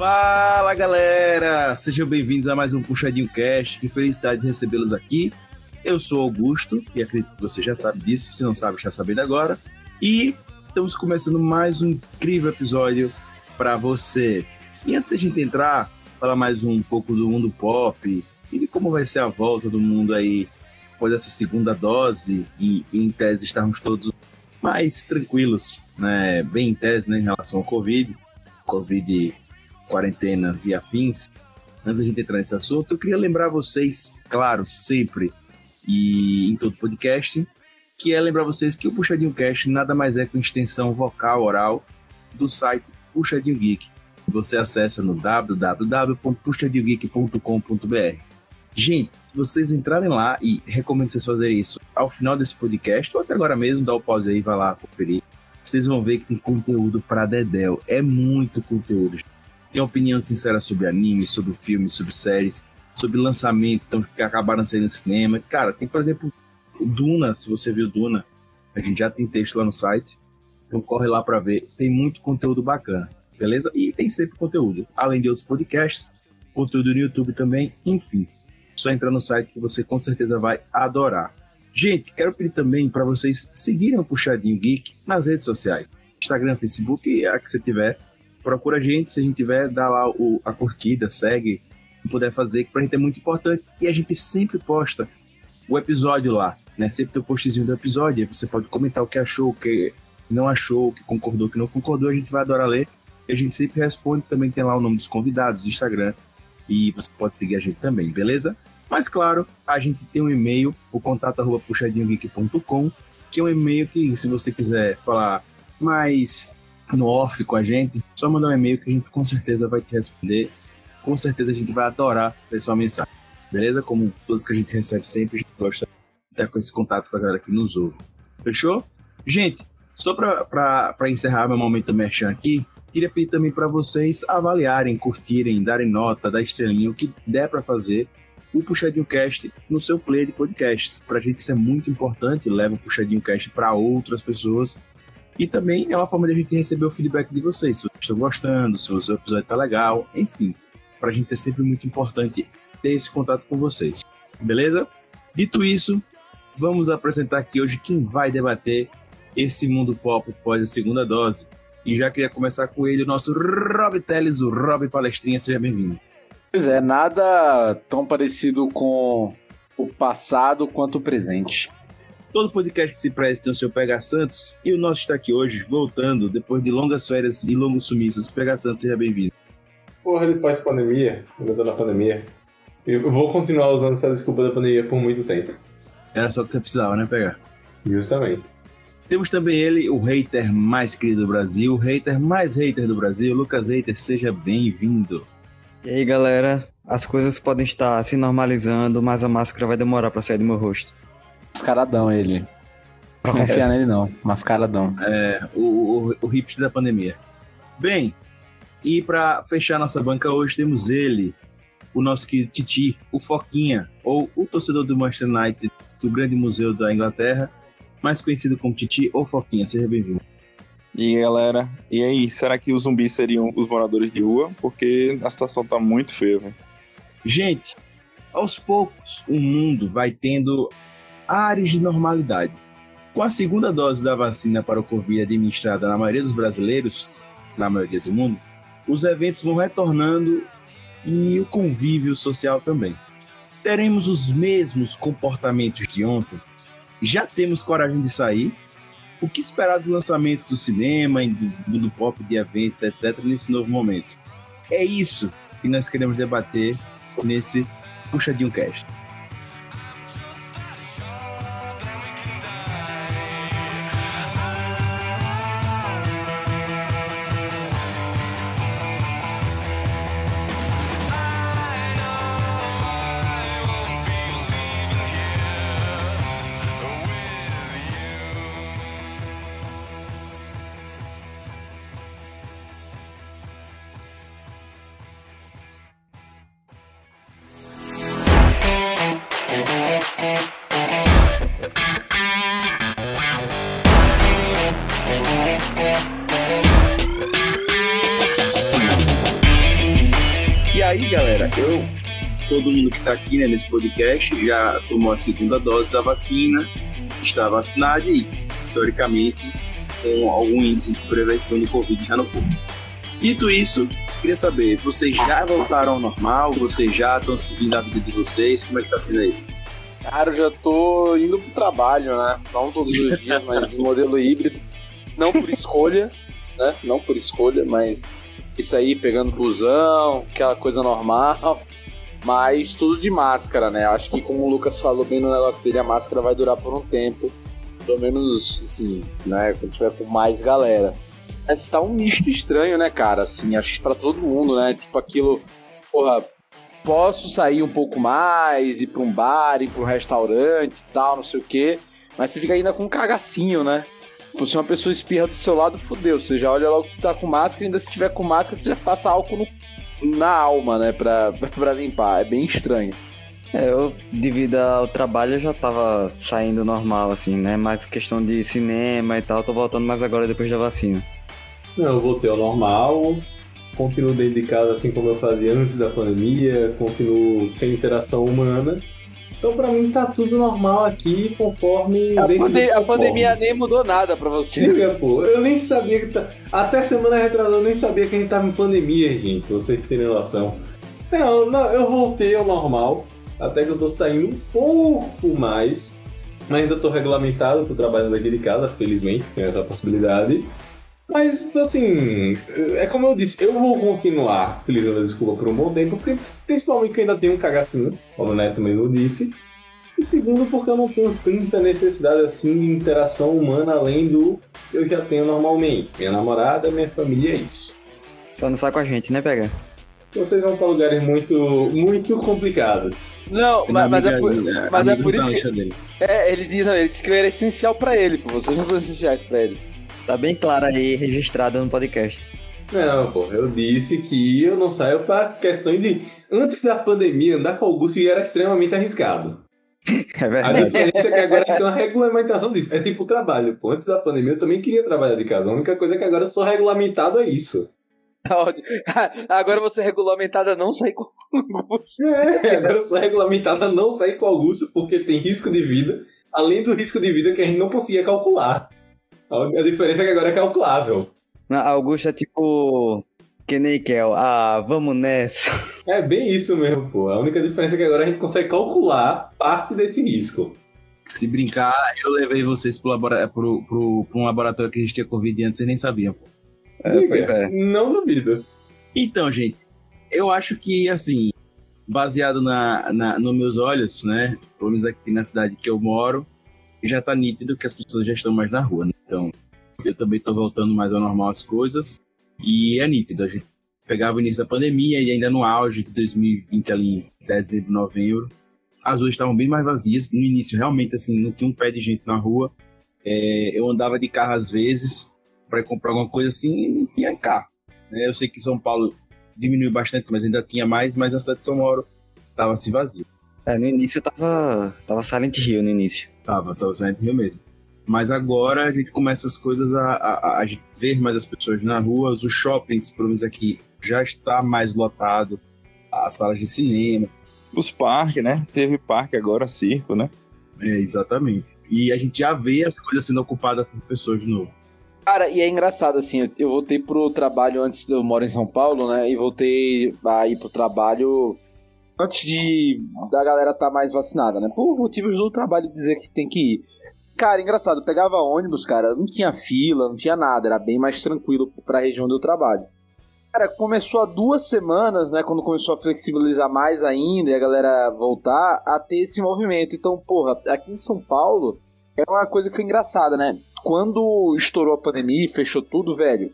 Fala galera, sejam bem-vindos a mais um Puxadinho Cast. Que felicidade de recebê-los aqui. Eu sou Augusto e acredito que você já sabe disso. Se não sabe, está sabendo agora. E estamos começando mais um incrível episódio para você. E antes de a gente entrar, falar mais um pouco do mundo pop e de como vai ser a volta do mundo aí depois dessa segunda dose e, em tese estarmos todos mais tranquilos, né? Bem em tese, né, em relação ao Covid, Covid, quarentenas e afins. Antes da gente entrar nesse assunto, eu queria lembrar vocês, claro, sempre e em todo podcast, que é lembrar vocês que o Puxadinho Cast nada mais é que uma extensão vocal oral do site Puxadinho Geek. Você acessa no www.puxadinhogeek.com.br. Gente, se vocês entrarem lá e recomendo vocês fazerem isso ao final desse podcast, ou até agora mesmo, dá o pause aí, vai lá conferir. Vocês vão ver que tem conteúdo para Dedel. É muito conteúdo. Tem opinião sincera sobre anime, sobre filmes, sobre séries, sobre lançamentos então, que acabaram saindo no cinema. Cara, tem, por exemplo, Duna, se você viu Duna, a gente já tem texto lá no site. Então corre lá para ver. Tem muito conteúdo bacana, beleza? E tem sempre conteúdo. Além de outros podcasts, conteúdo no YouTube também, enfim só entrar no site que você com certeza vai adorar. Gente, quero pedir também para vocês seguirem o Puxadinho Geek nas redes sociais. Instagram, Facebook e a que você tiver. Procura a gente, se a gente tiver, dá lá o, a curtida, segue, se puder fazer, que pra gente é muito importante. E a gente sempre posta o episódio lá, né? Sempre tem o postzinho do episódio, aí você pode comentar o que achou, o que não achou, o que concordou, o que não concordou, a gente vai adorar ler. E a gente sempre responde, também tem lá o nome dos convidados do Instagram. E você pode seguir a gente também, beleza? Mas claro, a gente tem um e-mail, o contato arroba puxadinhogeek.com, que é um e-mail que, se você quiser falar mais no off com a gente, só mandar um e-mail que a gente com certeza vai te responder. Com certeza a gente vai adorar ver sua mensagem. Beleza? Como todos que a gente recebe sempre, a gente gosta de estar com esse contato com a galera que nos ouve. Fechou? Gente, só para encerrar meu momento merchan aqui, queria pedir também para vocês avaliarem, curtirem, darem nota, dar estrelinha, o que der para fazer o Puxadinho Cast no seu player de podcasts. Para a gente isso é muito importante, leva o Puxadinho Cast para outras pessoas. E também é uma forma de a gente receber o feedback de vocês, se vocês estão gostando, se o seu episódio está legal, enfim. Para a gente é sempre muito importante ter esse contato com vocês. Beleza? Dito isso, vamos apresentar aqui hoje quem vai debater esse mundo pop após a segunda dose. E já queria começar com ele, o nosso Rob Teles, o Rob Palestrinha, seja bem-vindo. Pois é, nada tão parecido com o passado quanto o presente. Todo podcast que se presta tem o seu Pega Santos e o nosso está aqui hoje, voltando, depois de longas férias e longos sumiços. Pega Santos, seja bem-vindo. Porra, depois da pandemia, ainda na pandemia, eu vou continuar usando essa desculpa da pandemia por muito tempo. Era só o que você precisava, né, Pegar? Justamente. Temos também ele, o hater mais querido do Brasil, o hater mais hater do Brasil, Lucas Hater, seja bem-vindo. E aí, galera, as coisas podem estar se normalizando, mas a máscara vai demorar para sair do meu rosto. Mascaradão ele. Pra confiar é. nele não, mascaradão. É, o, o, o hipster da pandemia. Bem, e para fechar nossa banca hoje temos ele, o nosso querido Titi, o Foquinha, ou o torcedor do Manchester United do Grande Museu da Inglaterra, mais conhecido como Titi ou Foquinha. Seja bem-vindo. E aí, galera, e aí, será que os zumbis seriam os moradores de rua? Porque a situação tá muito feia, velho. Gente, aos poucos o mundo vai tendo áreas de normalidade. Com a segunda dose da vacina para o Covid administrada na maioria dos brasileiros, na maioria do mundo, os eventos vão retornando e o convívio social também. Teremos os mesmos comportamentos de ontem? Já temos coragem de sair? o que esperar dos lançamentos do cinema, do mundo pop, de eventos, etc., nesse novo momento? É isso que nós queremos debater nesse Puxadinho Cast. Né, nesse podcast já tomou a segunda dose da vacina, está vacinado e, teoricamente, com algum índice de prevenção do Covid já no corpo. Dito isso, queria saber, vocês já voltaram ao normal? Vocês já estão seguindo a vida de vocês? Como é que tá sendo aí? Cara, eu já tô indo pro trabalho, né? Não todos os dias, mas modelo híbrido. Não por escolha, né? Não por escolha, mas isso aí, pegando busão, aquela coisa normal. Mas tudo de máscara, né? Acho que como o Lucas falou bem no negócio dele, a máscara vai durar por um tempo. Pelo menos, assim, né? Quando tiver com mais galera. Mas tá um misto estranho, né, cara? Assim, acho que pra todo mundo, né? Tipo aquilo, porra, posso sair um pouco mais, ir pra um bar, ir pra um restaurante e tal, não sei o quê. Mas você fica ainda com um cagacinho, né? Tipo, se uma pessoa espirra do seu lado, fudeu. Você já olha logo você tá com máscara, ainda se tiver com máscara, você já passa álcool no, na alma, né? Pra, pra limpar. É bem estranho. É, eu, devido ao trabalho, eu já tava saindo normal, assim, né? Mas questão de cinema e tal, tô voltando mais agora depois da vacina. Não, eu voltei ao normal, continuo dentro de casa assim como eu fazia antes da pandemia, continuo sem interação humana. Então pra mim tá tudo normal aqui, conforme. A, pande a pandemia nem mudou nada pra você. Diga, pô, eu nem sabia que tá. Até semana retrasada eu nem sabia que a gente tava em pandemia, gente, pra vocês terem noção. Não, não, eu voltei ao normal, até que eu tô saindo um pouco mais, mas ainda tô regulamentado, tô trabalhando aqui de casa, felizmente, tem essa possibilidade. Mas, assim, é como eu disse, eu vou continuar utilizando a desculpa por um bom tempo, porque, principalmente porque eu ainda tenho um cagacinho, como o Neto mesmo disse. E segundo, porque eu não tenho tanta necessidade assim de interação humana além do que eu já tenho normalmente. Minha namorada, minha família, é isso. Só não sai com a gente, né, pega? Vocês vão para lugares muito, muito complicados. Não, mas, mas é por, mas é por isso que. É, ele, diz- não, ele disse que eu era essencial pra ele, pô. Vocês não são essenciais pra ele. Tá bem claro aí, registrado no podcast. Não, pô, eu disse que eu não saio para questões de. Antes da pandemia, andar com Augusto era extremamente arriscado. É A verdade. diferença é que agora tem uma regulamentação disso. É tipo o trabalho. Pô, antes da pandemia eu também queria trabalhar de casa. A única coisa é que agora eu sou regulamentado a isso. Ótimo. Agora você é regulamentada a não sair com. É, agora eu sou regulamentado a não sair com Augusto porque tem risco de vida, além do risco de vida que a gente não conseguia calcular. A diferença é que agora é calculável. Na- Augusto é tipo. Que nem Kel. Ah, vamos nessa. É bem isso mesmo, pô. A única diferença é que agora a gente consegue calcular parte desse risco. Se brincar, eu levei vocês pro, labora pro, pro, pro um laboratório que a gente tinha Covid antes, vocês nem sabiam. pô. É, pois é. Não duvido. Então, gente, eu acho que, assim, baseado na, na, nos meus olhos, né? Pelo menos aqui na cidade que eu moro, já tá nítido que as pessoas já estão mais na rua, né? Então, eu também tô voltando mais ao normal as coisas. E é nítido, a gente pegava o início da pandemia e ainda no auge de 2020, ali em dezembro, novembro, as ruas estavam bem mais vazias. No início, realmente, assim, não tinha um pé de gente na rua. É, eu andava de carro às vezes para comprar alguma coisa assim e não tinha carro. né? Eu sei que São Paulo diminuiu bastante, mas ainda tinha mais, mas a cidade que eu moro tava assim vazia. É, no início tava. Tava Silent Hill no início. Tava, tava saindo Rio mesmo. Mas agora a gente começa as coisas a, a, a gente ver mais as pessoas na rua, os shoppings, pelo menos aqui, já está mais lotado, as salas de cinema, Os parques, né? Teve parque agora, circo, né? é, exatamente. E a gente já vê as coisas sendo ocupadas por pessoas de novo. Cara, e é engraçado, assim, eu- eu voltei pro trabalho antes, eu moro em São Paulo, né? E voltei a ir pro trabalho antes de da galera tá mais vacinada, né? Por motivos do trabalho dizer que tem que ir. Cara, engraçado, pegava ônibus, cara, não tinha fila, não tinha nada, era bem mais tranquilo pra região do trabalho. Cara, começou há duas semanas, né? Quando começou a flexibilizar mais ainda e a galera voltar a ter esse movimento. Então, porra, aqui em São Paulo é uma coisa que foi engraçada, né? Quando estourou a pandemia e fechou tudo, velho,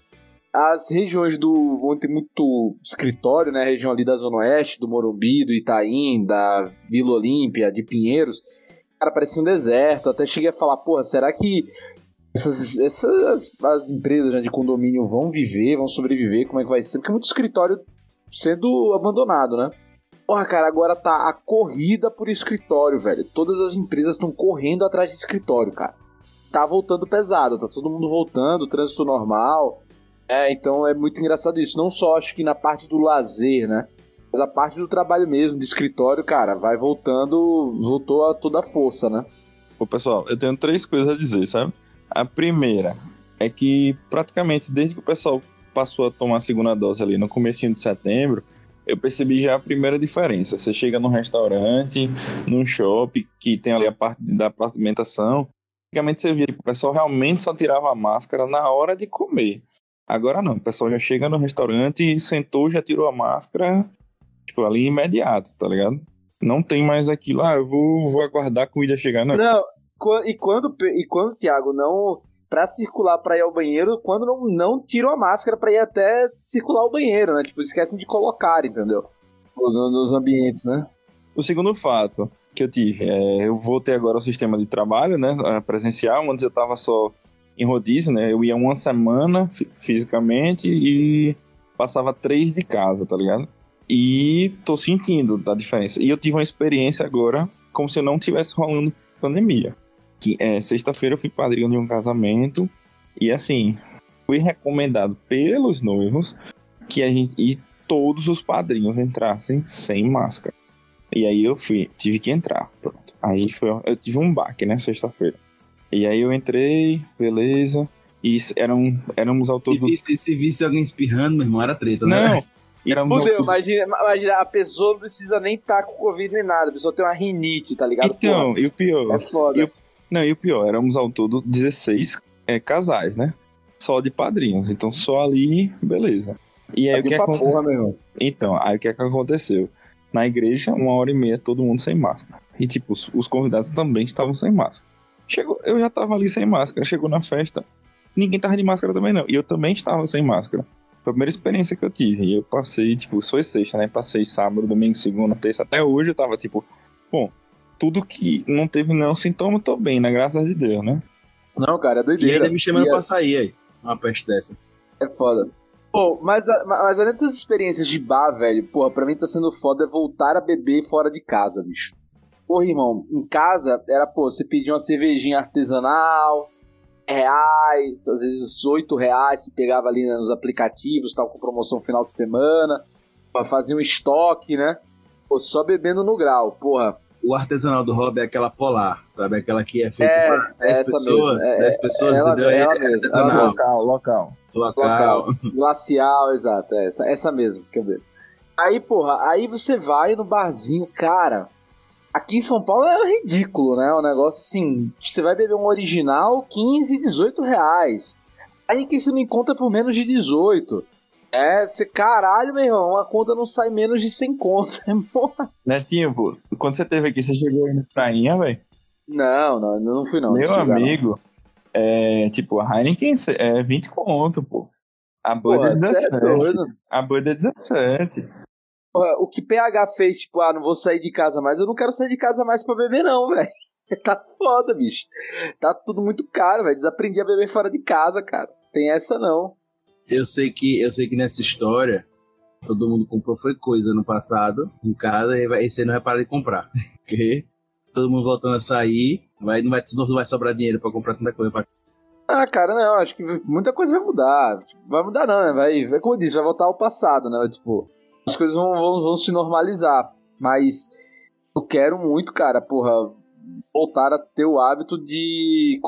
as regiões do. onde tem muito escritório, né? A região ali da Zona Oeste, do Morumbi, do Itaim, da Vila Olímpia, de Pinheiros, cara, parecia um deserto. Até cheguei a falar, porra, será que essas, essas as empresas né, de condomínio vão viver, vão sobreviver? Como é que vai ser? Porque muito escritório sendo abandonado, né? Porra, cara, agora tá a corrida por escritório, velho. Todas as empresas estão correndo atrás de escritório, cara. Tá voltando pesado, tá todo mundo voltando, trânsito normal. É, então é muito engraçado isso. Não só acho que na parte do lazer, né? Mas a parte do trabalho mesmo, de escritório, cara, vai voltando, voltou a toda força, né? Ô, pessoal, eu tenho três coisas a dizer, sabe? A primeira é que praticamente desde que o pessoal passou a tomar a segunda dose ali no comecinho de setembro, eu percebi já a primeira diferença. Você chega num restaurante, num shopping, que tem ali a parte da alimentação, antigamente você via que o pessoal realmente só tirava a máscara na hora de comer. Agora não, o pessoal já chega no restaurante, sentou, já tirou a máscara, tipo, ali imediato, tá ligado? Não tem mais aquilo, ah, eu vou, vou aguardar a comida chegar, não. Não, e quando, e quando Thiago, não para circular para ir ao banheiro quando não, não tiram a máscara para ir até circular o banheiro, né? Tipo, esquecem de colocar, entendeu? Nos ambientes, né? O segundo fato que eu tive, é, eu voltei agora ao sistema de trabalho, né, presencial, antes eu tava só em rodízio, né, eu ia uma semana fisicamente e passava três de casa, tá ligado? E tô sentindo a diferença. E eu tive uma experiência agora como se eu não tivesse rolando pandemia que é, sexta-feira eu fui padrinho de um casamento e assim, fui recomendado pelos noivos que a gente e todos os padrinhos entrassem sem máscara. E aí eu fui, tive que entrar, pronto. Aí foi, eu tive um baque, né, sexta-feira. E aí eu entrei, beleza. E eram, éramos ao todo. Se visse, se visse alguém espirrando, meu irmão, era treta, né? Não, Éramos Fudeu, imagina, imagina, a pessoa não precisa nem estar tá com Covid nem nada, a pessoa tem uma rinite, tá ligado? Então, Porra, e o pior. É foda. E o, não, e o pior, éramos ao todo 16 é, casais, né? Só de padrinhos. Então só ali, beleza. E aí o que aconteceu? Então, aí o que, é que aconteceu? Na igreja, uma hora e meia, todo mundo sem máscara. E tipo, os, os convidados também estavam sem máscara. Chegou, eu já tava ali sem máscara. Chegou na festa, ninguém tava de máscara também não. E eu também estava sem máscara. Foi a primeira experiência que eu tive. E eu passei, tipo, foi sexta, né? Passei sábado, domingo, segunda, terça. Até hoje eu tava, tipo, bom, tudo que não teve nenhum sintoma, tô bem, né? Graças a Deus, né? Não, cara, é doideira. E ainda me chamando e pra sair aí, uma peste dessa. É foda. Pô, mas, mas além dessas experiências de bar, velho, porra, pra mim tá sendo foda é voltar a beber fora de casa, bicho. Porra, irmão, em casa era, pô, você pedia uma cervejinha artesanal, reais, às vezes oito reais, você pegava ali né, nos aplicativos, tava com promoção final de semana, pra fazer um estoque, né? Pô, só bebendo no grau, porra o artesanal do hobby é aquela polar, sabe? Aquela que é feita é, por 10 pessoas, mesmo. 10 é, pessoas, ela, entendeu? Ela é mesmo, ela local, local. Local. Glacial, exato, é essa, essa mesmo, quer ver. Aí, porra, aí você vai no barzinho, cara. Aqui em São Paulo é ridículo, né? O negócio assim, você vai beber um original, 15, 18 reais. Aí que você não encontra por menos de 18. É, você, caralho, meu irmão, uma conta não sai menos de 100 contas, porra. Netinho, pô, quando você teve aqui, você chegou aí na prainha, velho? Não, não, não fui não. Meu amigo, é, tipo, a Heineken é 20 conto, pô. A Bud é 17. É a Bud é 17. O que PH fez, tipo, ah, não vou sair de casa mais, eu não quero sair de casa mais pra beber, não, velho. Tá foda, bicho. Tá tudo muito caro, velho. Desaprendi a beber fora de casa, cara. Tem essa não. Eu sei que eu sei que nessa história todo mundo comprou foi coisa no passado em casa e esse ano não vai parar de comprar. Porque todo mundo voltando a sair, vai, não, vai, não vai sobrar dinheiro para comprar tanta coisa. Pra... Ah, cara, não, acho que muita coisa vai mudar. Vai mudar não, né? Vai, vai como eu disse, vai voltar ao passado, né? Tipo, as coisas vão, vão, vão se normalizar. Mas eu quero muito, cara, porra, voltar a ter o hábito de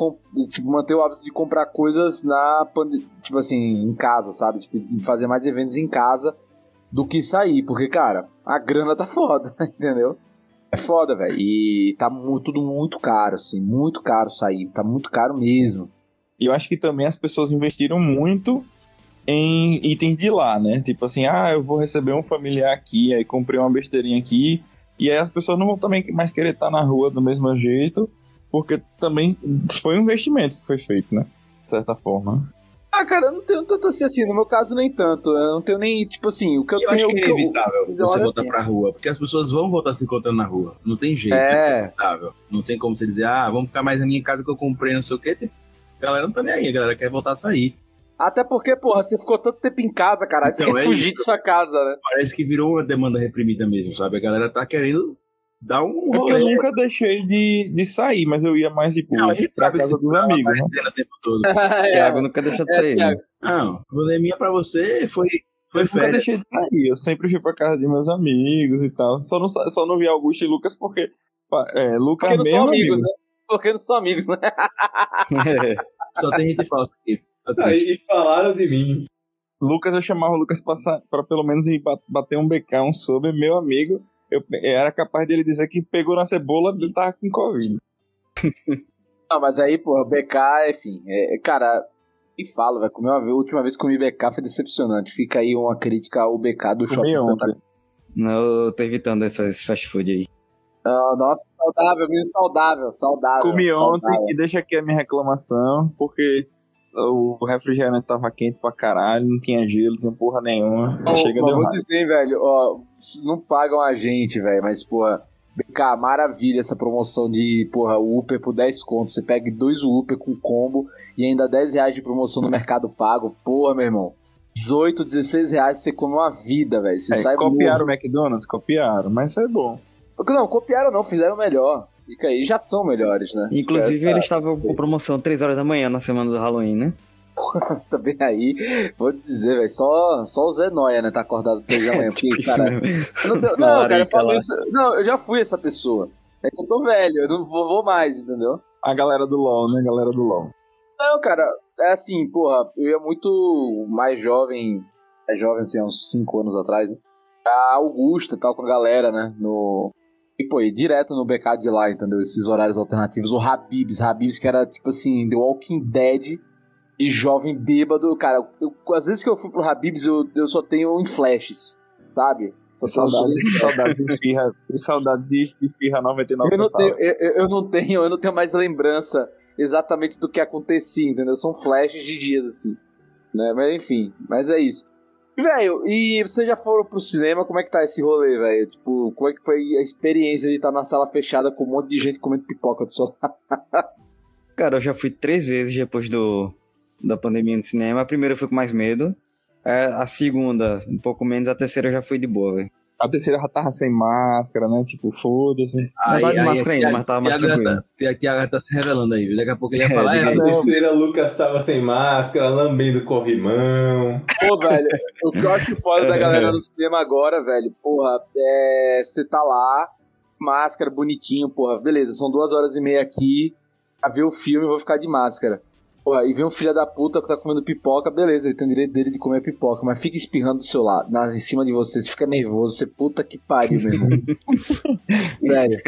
tipo, manter o hábito de comprar coisas na tipo assim, em casa, sabe? Tipo, de fazer mais eventos em casa do que sair, porque cara, a grana tá foda, entendeu? É foda, velho. E tá muito, tudo muito caro, assim, muito caro sair, tá muito caro mesmo. E eu acho que também as pessoas investiram muito em itens de lá, né? Tipo assim, ah, eu vou receber um familiar aqui, aí comprei uma besteirinha aqui, e aí as pessoas não vão também mais querer estar na rua do mesmo jeito, porque também foi um investimento que foi feito, né? De certa forma. Ah, cara, eu não tenho tanto assim, assim, no meu caso nem tanto. Eu não tenho nem, tipo assim, o que eu, eu tenho. acho que é inevitável eu, você voltar pra rua, porque as pessoas vão voltar se encontrando na rua. Não tem jeito. É. é inevitável. Não tem como você dizer, ah, vamos ficar mais na minha casa que eu comprei, não sei o quê. A galera não tá nem aí, a galera quer voltar a sair. Até porque, porra, você ficou tanto tempo em casa, cara. Então, você quer é fugir isso. de sua casa, né? Parece que virou uma demanda reprimida mesmo, sabe? A galera tá querendo dar um rolê. É eu nunca deixei de, de sair, mas eu ia mais de boa. Não, a gente sabe casa dos amigos, né? O tempo todo. Thiago nunca deixou de sair. É, né? Não, pandemia pra você foi Foi eu nunca férias. deixei de sair. Eu sempre fui pra casa de meus amigos e tal. Só não, só não vi Augusto e Lucas porque. É, Lucas Porque não mesmo. são amigos, amigo. né? Porque não são amigos, né? Só tem gente falsa aqui. Tá e falaram de mim. Lucas, eu chamava o Lucas pra pelo menos bater um BK, um sobre meu amigo. Eu pe- era capaz dele dizer que pegou na cebola ele tava com Covid. Não, mas aí, porra, BK, enfim. É, cara, e falo, velho. comer uma vez- A última vez que comi BK foi decepcionante. Fica aí uma crítica ao BK do Comi shopping Santa ontem. Não, eu tô evitando essas fast food aí. Ah, nossa, saudável, menino saudável, saudável. Comi saudável. ontem e deixa aqui a minha reclamação, porque o refrigerante tava quente pra caralho, não tinha gelo, não tinha porra nenhuma. Ó, Chega mas vou dizer, velho, ó, não pagam a gente, velho, mas, porra, BK, maravilha essa promoção de, porra, o Uber por 10 contos. Você pega dois Uber com combo e ainda 10 reais de promoção no Mercado Pago. Porra, meu irmão. 18, 16 reais você come uma vida, velho. Você É, sai copiaram o McDonald's? Copiaram, mas isso é bom. Não, copiaram não, fizeram melhor. Fica aí, já são melhores, né? Inclusive, Essa- eles estavam com promoção 3 horas da manhã na semana do Halloween, né? Também aí, vou te dizer, velho, só, só o Zé Noia, né, tá acordado 3 da manhã. Porque, cara, Não, não, cara, eu falo isso. Não, eu já fui essa pessoa. É que eu tô velho, eu não vou, vou mais, entendeu? A galera do LoL, né? A galera do LoL. Não, cara, é assim, porra, eu ia muito mais jovem, é jovem assim, há uns 5 anos atrás, né? A Augusta e tal, com a galera, né? No. E, pô, ia direto no BK de lá, entendeu? Esses horários alternativos. O Habibs, Habibs que era tipo assim, The Walking Dead e jovem bêbado. Cara, eu, às vezes que eu fui pro Habibs, eu, eu só tenho em flashes, sabe? Só saudades de esfirra. Tem saudade de esfirra 99 Eu não, tenho, eu- eu não tenho, eu não tenho mais lembrança exatamente do que acontecia, entendeu? São flashes de dias assim, né? Mas enfim, mas é isso. Velho, e vocês já foram pro cinema? Como é que tá esse rolê, velho? Tipo, como é que foi a experiência de estar na sala fechada com um monte de gente comendo pipoca do lado? Cara, eu já fui três vezes depois do, da pandemia no cinema. A primeira eu fui com mais medo. É, a segunda, um pouco menos. A terceira eu já fui de boa, velho. A terceira já tava sem máscara, né? Tipo, foda-se. Não tava de máscara ainda, mas tava mais tranquilo. tá- Tiago- Tiago tá se revelando aí. Daqui a pouco ele ia É, falar. É, não, terceira, Lucas tava sem máscara, lambendo corrimão. Pô, velho, o que eu acho foda da galera no cinema agora, velho, porra, é. Você tá lá, máscara, bonitinho, porra, beleza, são duas horas e meia aqui, pra ver o filme, eu vou ficar de máscara. Porra, e vem um filho da puta que tá comendo pipoca, beleza, ele tem o direito dele de comer pipoca, mas fica espirrando do seu lado, na, em cima de você, você fica nervoso, você puta que pariu, meu irmão. Sério.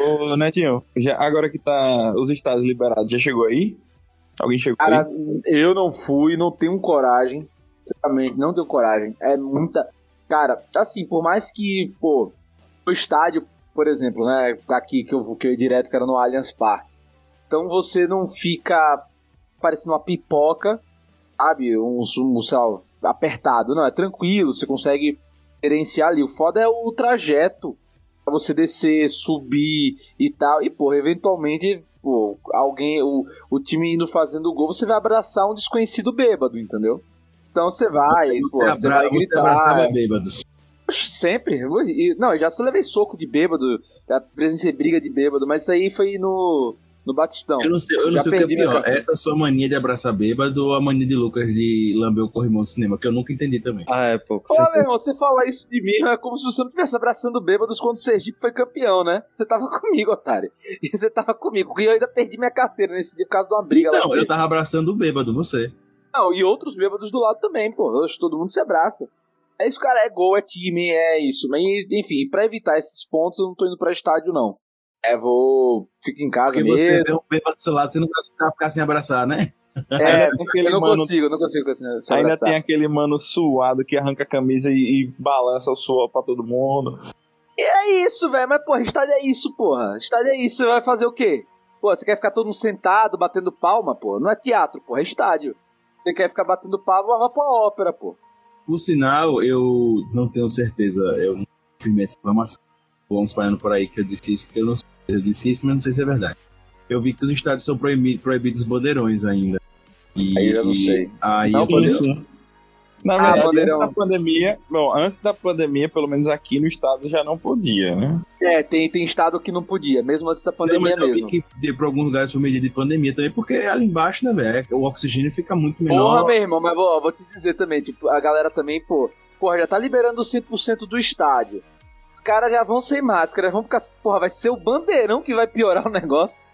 Ô, Netinho, já, agora que tá os estados liberados, já chegou aí? Alguém chegou Cara, aí? eu não fui, não tenho coragem. Sinceramente, não tenho coragem. É muita. Cara, assim, por mais que, pô, o estádio, por exemplo, né? Aqui que eu, vou- que eu ia direto, que era no Allianz Parque. Então você não fica parecendo uma pipoca, sabe? Um, um lá, apertado. Não, é tranquilo, você consegue gerenciar ali. O foda é o trajeto. Pra você descer, subir e tal. E, pô, eventualmente, pô, alguém. O, o time indo fazendo gol, você vai abraçar um desconhecido bêbado, entendeu? Então você vai, você, pô, você abra- vai você gritar. bêbados. Oxe, Sempre. Não, eu já só levei soco de bêbado, já presenciei briga de bêbado, mas isso aí foi no, no Batistão. Eu não sei, eu não sei o que é minha pior. Essa sua mania de abraçar bêbado ou a mania de Lucas de lamber o corrimão do cinema, que eu nunca entendi também. Ah, é pouco. Pô, meu irmão, você falar isso de mim é como se você não estivesse abraçando bêbados quando o Sergipe foi campeão, né? Você tava comigo, otário. E você tava comigo. E eu ainda perdi minha carteira nesse dia por causa de uma briga lá. Não, eu tava abraçando o bêbado, você. Não, e outros bêbados do lado também, pô. Todo mundo se abraça. É isso, cara. É gol, é time, é isso. Mas, enfim, pra evitar esses pontos, eu não tô indo pra estádio, não. É, vou. Fico em casa Porque você mesmo. vê um bêbado do seu lado, você não vai ficar sem abraçar, né? É, eu não mano- consigo, eu não consigo se Ainda abraçar. tem aquele mano suado que arranca a camisa e, e balança o suor pra todo mundo. É isso, velho. Mas, porra, estádio é isso, porra. Estádio é isso. Você vai fazer o quê? Pô, você quer ficar todo mundo sentado, batendo palma, pô? Não é teatro, porra, é estádio. Você quer ficar batendo palma, vai pra ópera, pô. Por sinal, eu não tenho certeza, eu não confirmei essa informação. Vamos falando por aí que eu disse isso, porque eu não sei. Eu disse isso, mas não sei se é verdade. Eu vi que os estádios são proibi- proibidos bandeirões ainda. E, Aí eu já não sei. Aí Não, eu pode falei, ser. Na Ah, verdade, bandeirão. antes da pandemia, bom, antes da pandemia, pelo menos aqui no estado já não podia, né? É, tem, tem estado que não podia, mesmo antes da pandemia Não, mas eu vi mesmo. que de- pra alguns lugares foi medida de pandemia também, porque ali embaixo, né, velho, o oxigênio fica muito Porra, menor. meu irmão, mas vou, vou te dizer também, tipo, a galera também, pô, porra, já tá liberando 100% do estádio. Os caras já vão sem máscara, vão ficar, porra, vai ser o bandeirão que vai piorar o negócio.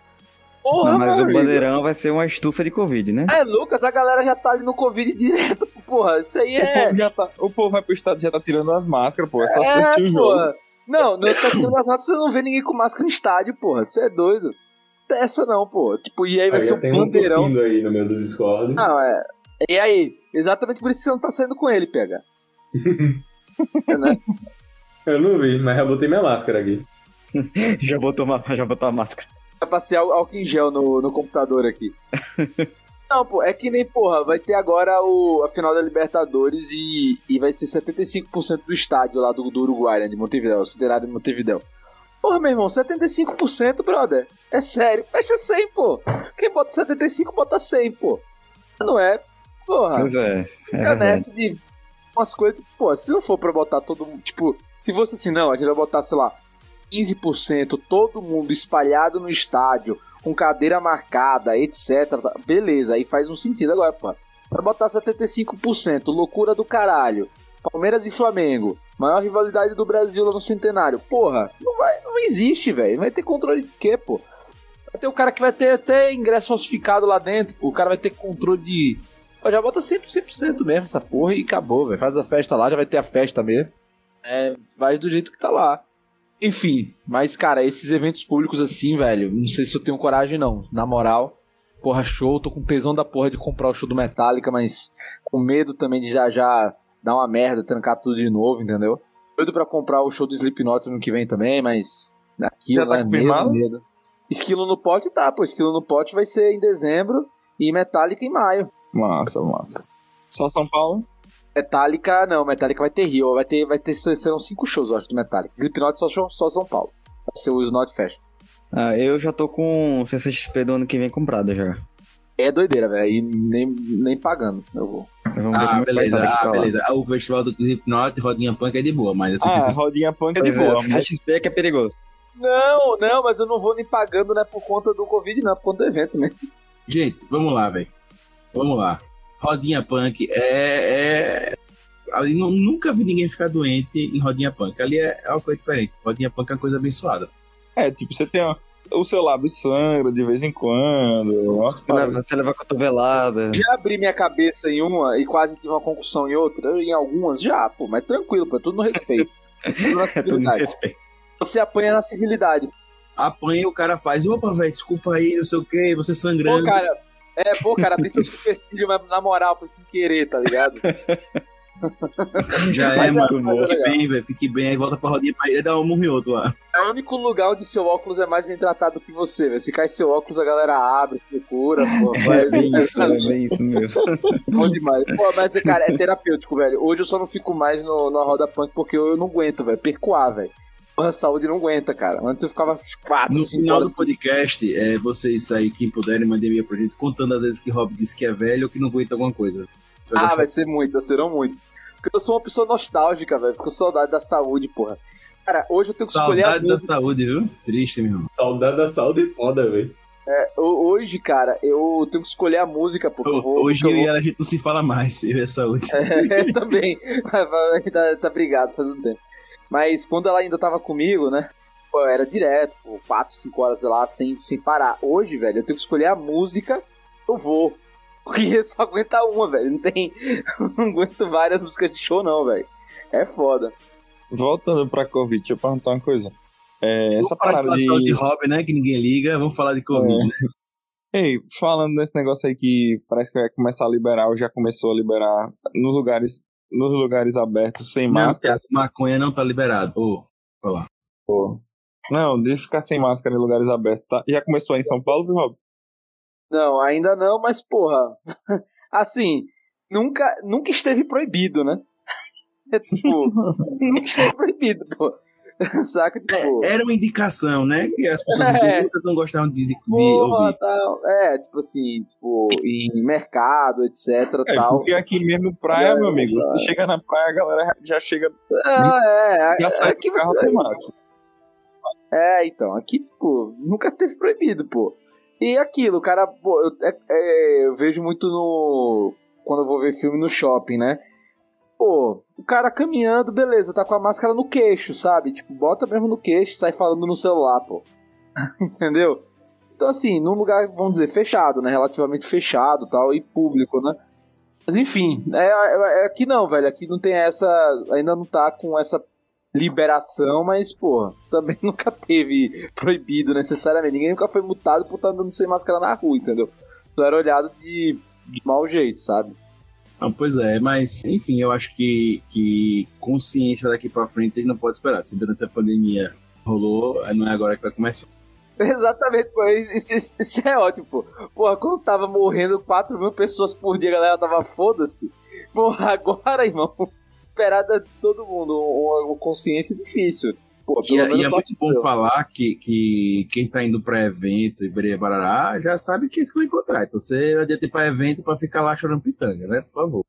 Porra, Não, mas o amigo. bandeirão vai ser uma estufa de Covid, né? É, Lucas, a galera já tá ali no Covid direto, porra, isso aí O, é... povo já tá, o povo vai pro estado já tá tirando as máscaras, pô. É só É, assistir o jogo. porra. Não, não tá tirando as máscaras, você não vê ninguém com máscara no estádio, porra, você é doido. Essa não, pô. Tipo, e aí vai Aí ser um tem um bandeirão. tossindo aí no meio do Discord. Não, é. E aí? Exatamente por isso que você não tá saindo com ele, pega. É, né? Eu não vi, mas já botei minha máscara aqui. Já botou, uma, já botou a máscara. Vai passear álcool em gel no, no computador aqui. Não, pô, é que nem, porra, vai ter agora o, a final da Libertadores e, e vai ser 75% do estádio lá do, do Uruguai, né, de Montevideo, o centenário de Montevideo. Porra, meu irmão, 75%, brother. É sério, fecha 100, pô. Quem bota 75, bota 100, pô. Não é, porra. Pois é. É Fica verdade. nessa de umas coisas, pô, se não for pra botar todo mundo, tipo, se fosse assim, não, a gente vai botar, sei lá, 15%, todo mundo espalhado no estádio, com cadeira marcada, etc. Beleza, aí faz um sentido agora, pô. Pra botar 75%, loucura do caralho. Palmeiras e Flamengo, maior rivalidade do Brasil lá no centenário. Porra, não vai, não existe, velho. Vai ter controle de quê, pô? Vai ter o cara que vai ter até ingresso falsificado lá dentro. O cara vai ter controle de já bota 100%, 100% mesmo essa porra e acabou, velho. Faz a festa lá, já vai ter a festa mesmo. É, vai do jeito que tá lá. Enfim, mas cara, esses eventos públicos assim, velho, não sei se eu tenho coragem não. Na moral, porra, show, tô com tesão da porra de comprar o show do Metallica, mas com medo também de já já dar uma merda, trancar tudo de novo, entendeu? Doido pra comprar o show do Slipknot no que vem também, mas aquilo Já tá né, confirmado? medo, medo. Esquilo no pote tá, pô, Esquilo no pote vai ser em dezembro e Metallica em maio. Massa, massa. Só São Paulo? Metallica, não, Metallica vai ter Rio, vai ter, vai ter, serão cinco shows, eu acho, do Metallica. Slipknot só, só São Paulo. Vai ser o Snot Fest. Ah, eu já tô com o CCXP do ano que vem comprado já. É doideira, velho, e nem, nem pagando, eu vou. Vamos ver Ah, como é beleza, ah, pra lá. beleza. O festival do Slipknot, Rodinha Punk é de boa, mas assim, Ah, se- rodinha punk é de Pois é, boa, mas CCXP é que é perigoso. Não, não, mas eu não vou nem pagando, não é por conta do Covid, não, é por conta do evento mesmo. Gente, vamos lá, velho. Vamos lá. Rodinha Punk é. é... Ali nu- nunca vi ninguém ficar doente em Rodinha Punk. Ali é, é uma coisa diferente. Rodinha Punk é uma coisa abençoada. é, tipo, você tem ó, o seu lábio sangra de vez em quando. umas Você leva, você leva a cotovelada. Já abri minha cabeça em uma e quase tive uma concussão em outra, em algumas já, pô, mas tranquilo, pô, é tudo no respeito. Tudo na É tudo no civilidade. respeito. Você apanha na civilidade. Apanha e o cara faz, opa, velho, desculpa aí, não sei o que, você Pô, sangrando. cara, é, pô, cara, abri seu supercílio, mas na moral, foi sem querer, tá ligado? Já é, Mas é, mano. é Fique legal. bem, velho. Fique bem, aí volta pra rodinha pra ir dar um em outro lá. É o único lugar onde seu óculos é mais bem tratado que você, velho. Se cai seu óculos, a galera abre, procura, pô. É bem isso, é bem isso mesmo. Bom demais. Pô, mas, cara, é terapêutico, velho. Hoje eu só não fico mais no, na roda punk porque eu, eu não aguento, velho. Perco ar, velho. A saúde não aguenta, cara. Antes eu ficava às quatro, No cinco final horas. do podcast, é, vocês aí, quem puderem, mandem e-mail pra gente contando as vezes que Rob disse que é velho ou que não aguenta alguma coisa. Ah, vai ser muitas, serão muitos. Porque eu sou uma pessoa nostálgica, velho. Fico com saudade da saúde, porra. Cara, hoje eu tenho que escolher a Saudade da música. saúde, viu? Triste, meu irmão. Saudade da saúde é foda, velho. Ho- Hoje, cara, eu tenho que escolher a música, porque eu vou. Hoje porque eu eu vou... e ela, a gente não se fala mais, eu e a saúde. É, também. tá, tá brigado faz um tempo. Mas quando ela ainda tava comigo, né? Pô, era direto, pô, 4, 5 horas lá, sem, sem parar. Hoje, velho, eu tenho que escolher a música, eu vou. Porque só aguenta uma, velho. Não tem. Não aguento várias músicas de show, não, velho. É foda. Voltando pra Covid, deixa eu perguntar uma coisa. É, essa Vamos parada de de de. Rob, né? Que ninguém liga. Vamos falar de Covid, É. né? Ei, falando desse negócio aí que parece que vai começar a liberar, ou já começou a liberar nos lugares, nos lugares abertos sem Não, máscara. Thiago, maconha não tá liberado. Ô, falar. Pô. Não, deixa eu ficar sem máscara em lugares abertos, tá? Já começou aí em São Paulo, viu, Rob? Não, ainda não, mas porra. Assim, nunca, nunca esteve proibido, né? É tipo, nunca esteve proibido, pô. Saca? Tipo, É, era uma indicação, né? Que as pessoas É. não gostavam de, de, de porra, ouvir. tal. É, tipo assim, tipo, em mercado, etc, É, tal. porque aqui mesmo praia, É, meu amigo, cara. você chega na praia, a galera já chega, Ah, é, já é, sai aqui do carro você- sem máscara. É, então, aqui, tipo, nunca teve proibido, pô. E aquilo, o cara, pô, eu, é- é, eu vejo muito no. Quando eu vou ver filme no shopping, né? Pô, o cara caminhando, beleza, tá com a máscara no queixo, sabe? Tipo, bota mesmo no queixo sai falando no celular, pô. Entendeu? Então, assim, num lugar, vamos dizer, fechado, né? Relativamente fechado tal, e público, né? Mas enfim, é, é- é aqui não, velho. Aqui não tem essa. Ainda não tá com essa liberação, mas, pô, também nunca teve proibido necessariamente. Ninguém nunca foi multado por estar andando sem máscara na rua, entendeu? Tu era olhado de, de mau jeito, sabe? Não, pois é, mas enfim, eu acho que, que consciência daqui pra frente a gente não pode esperar. Se durante a pandemia rolou, não é agora que vai começar. Exatamente, pô. Isso, isso- isso é ótimo, pô. Porra, quando tava morrendo 4 mil pessoas por dia, a galera tava foda-se. Porra, agora, irmão, esperar de todo mundo uma consciência difícil. Pô, E, pelo é- menos e é muito bom falar que, que quem tá indo pra evento e barará já sabe que é isso que vai encontrar. Então você adianta ir pra evento pra ficar lá chorando pitanga, né? Por favor.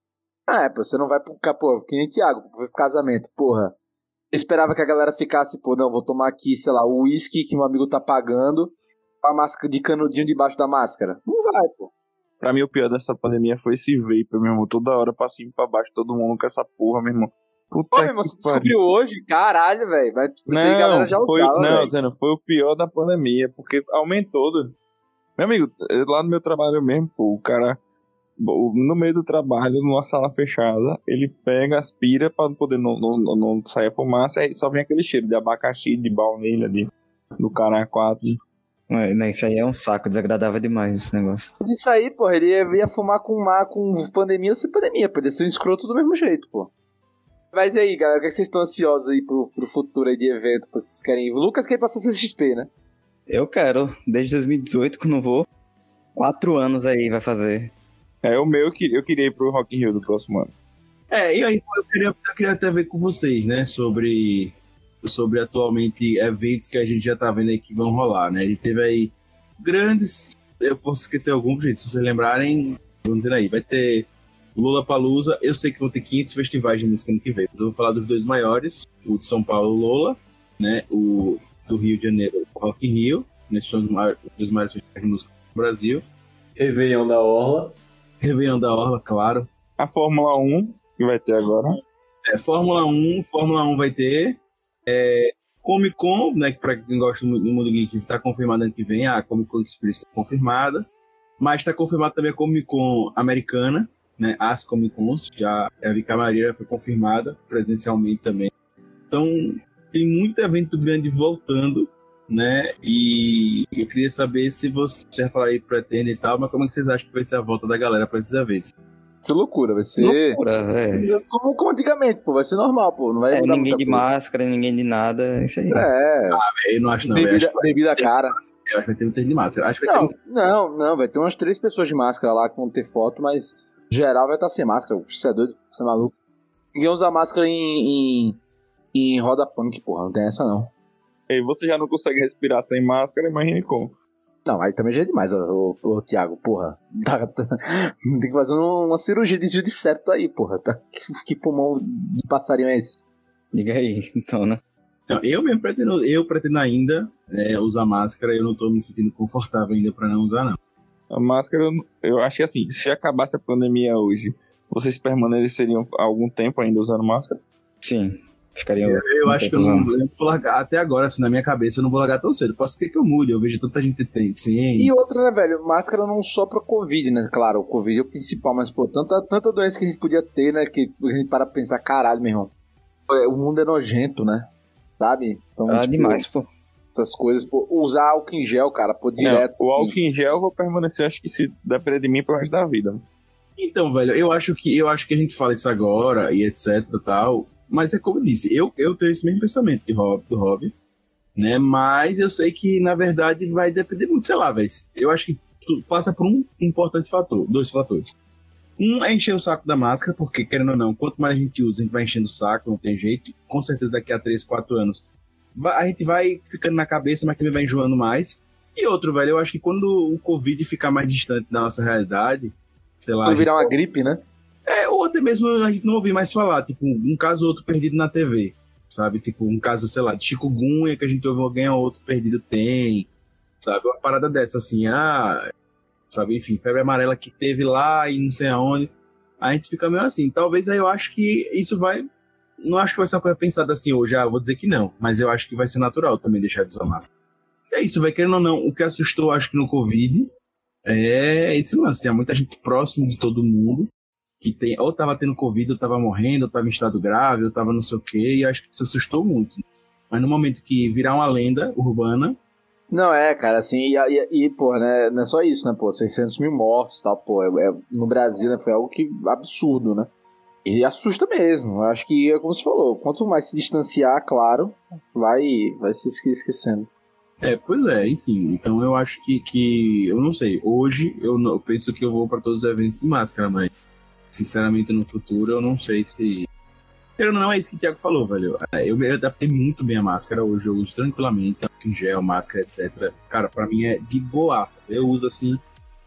Ah, é, pô, você não vai pro. ca- Pô, que nem Thiago, pro casamento, porra. Eu esperava que a galera ficasse, pô, não, vou tomar aqui, sei lá, o uísque que meu amigo tá pagando, com a máscara de canudinho debaixo da máscara. Não vai, pô. Pra mim, o pior dessa pandemia foi esse vape, meu irmão. Toda hora pra cima e pra baixo, todo mundo com essa porra, meu irmão. Puta Pô, meu irmão, você pariu. descobriu hoje? Caralho, velho. Galera já Não, foi, usava, não. Tano, foi o pior da pandemia, porque aumentou. Meu amigo, lá no meu trabalho mesmo, pô, o cara, no meio do trabalho, numa sala fechada, ele pega, aspira pra poder não, não, não, não sair a fumaça, aí só vem aquele cheiro de abacaxi, de baunilha, de, do cara 4. É, né, isso aí é um saco, desagradável demais esse negócio. Mas isso aí, pô, ele ia, fumar com mar, com pandemia ou sem pandemia, pô. Ele ia ser um escroto do mesmo jeito, pô. Mas e aí, galera, o que, é que vocês estão ansiosos aí pro, pro futuro aí de evento? Porque vocês querem ir? O Lucas quer ir pra CCXP, né? Eu quero, desde 2018 que eu não vou. Quatro anos aí vai fazer. É o meu, eu queria, eu queria ir pro Rock in Rio do próximo ano. É, e aí eu queria, eu queria até ver com vocês, né, sobre, sobre atualmente eventos que a gente já tá vendo aí que vão rolar, né? Ele teve aí grandes, eu posso esquecer alguns, gente, se vocês lembrarem, vamos dizer aí, vai ter Lula Palusa, eu sei que vão ter 500 festivais de música ano que vem, mas eu vou falar dos dois maiores, o de São Paulo, Lola, né, o do Rio de Janeiro, Rock in Rio, né, são os maiores, os dois maiores festivais de música do Brasil, Réveillon da Orla. Réveillon da Orla, claro, A Fórmula 1, que vai ter agora. É, Fórmula 1, Fórmula 1 vai ter. É, Comic Con, né? Que pra quem gosta do mundo geek, está confirmado ano que vem. A Comic Con Experience está confirmada. Mas está confirmado também a Comic Con americana, né? As Comic Cons. Já a Vika Maria foi confirmada presencialmente também. Então, tem muito evento grande voltando, né? E eu queria saber se você, você vai falar aí pretende e tal, mas como é que vocês acham que vai ser a volta da galera para esses eventos? Vai ser loucura, vai ser. Loucura, é. Como, como antigamente, pô, vai ser normal, pô. Não vai É, ninguém de coisa. máscara, ninguém de nada, é isso aí. É, Eu não acho, não. Eu acho, bebida, bebida cara. eu acho que vai ter muita de máscara. Acho que vai ter Não, não, não, vai ter umas três pessoas de máscara lá que vão ter foto, mas geral vai estar sem máscara. Você é doido? Você é maluco? Ninguém usa máscara em, em, em roda punk, porra. Não tem essa não. E você já não consegue respirar sem máscara, imagine como. Não, aí também já é demais, ô, ô, ô, Thiago, porra. Tá- tá- tem que fazer um- uma cirurgia de desvio de septo aí, porra. Tá? Que, que pulmão de passarinho é esse? Diga aí, então, né? Não, eu mesmo pretendo, eu pretendo ainda é, usar máscara, eu não tô me sentindo confortável ainda pra não usar, não. A máscara, eu acho que assim, se acabasse a pandemia hoje, vocês permaneceriam algum tempo ainda usando máscara? Sim, ficaria. Eu um acho que eu não, eu não vou largar, até agora, assim, na minha cabeça, eu não vou largar tão cedo. Posso ser que eu mude, eu vejo tanta gente tem, sim. E outra, né, velho? Máscara não só pra Covid, né? Claro, o Covid é o principal, mas, pô, tanta, tanta doença que a gente podia ter, né? Que a gente para pra pensar, caralho, meu irmão. É, O mundo é nojento, né? Sabe? Então, Ah, tipo, demais, pô. Essas coisas, pô, usar álcool em gel, cara, pô, direto. Não, o assim. álcool em gel eu vou permanecer, acho que se depender de mim pro resto da vida. Então, velho, eu acho que eu acho que a gente fala isso agora e etc tal, mas é como eu disse, eu, eu tenho esse mesmo pensamento de hobby, do hobby, né? Mas eu sei que na verdade vai depender muito, sei lá, velho. Eu acho que tu passa por um importante fator, dois fatores. Um é encher o saco da máscara, porque querendo ou não, quanto mais a gente usa, a gente vai enchendo o saco, não tem jeito. Com certeza daqui a 3, 4 anos a gente vai ficando na cabeça, mas também vai enjoando mais. E outro, velho, eu acho que quando o Covid ficar mais distante da nossa realidade, sei lá. gente- virar uma gripe, né? É, ou até mesmo a gente não ouvir mais falar, tipo, um caso ou outro perdido na TV, sabe? Tipo, um caso, sei lá, de chikungunya que a gente ouve alguém ou outro perdido tem, sabe? Uma parada dessa, assim, ah, sabe? Enfim, febre amarela que teve lá e não sei aonde. A gente fica meio assim. Talvez aí eu acho que isso vai. Não acho que vai ser uma coisa pensada assim hoje, ah, vou dizer que não, mas eu acho que vai ser natural também deixar de usar máscara. É isso, vai querendo ou não. O que assustou, acho que no Covid é esse lance. Tem muita gente próximo de todo mundo que tem, ou tava tendo Covid, ou tava morrendo, ou tava em estado grave, ou tava não sei o quê, e acho que isso assustou muito. Mas no momento que virar uma lenda urbana, Não, é, cara, assim, e, e, e, pô, né, não é só isso, né, pô, 600 mil mortos tal, pô, é, é- no Brasil, né, foi algo que, absurdo, né, e assusta mesmo, eu acho que, é como você falou, quanto mais se distanciar, claro, vai, vai se esque- esquecendo. é, pois é, enfim. Então eu acho que, que eu não sei. Hoje eu, não- eu penso que eu vou para todos os eventos de máscara, mas sinceramente no futuro eu não sei se. Eu não é isso que o Thiago falou, velho. É, Eu me adaptei muito bem a máscara hoje, eu uso tranquilamente, gel, máscara, etc. Cara, pra mim é de boa, sabe? Eu uso assim,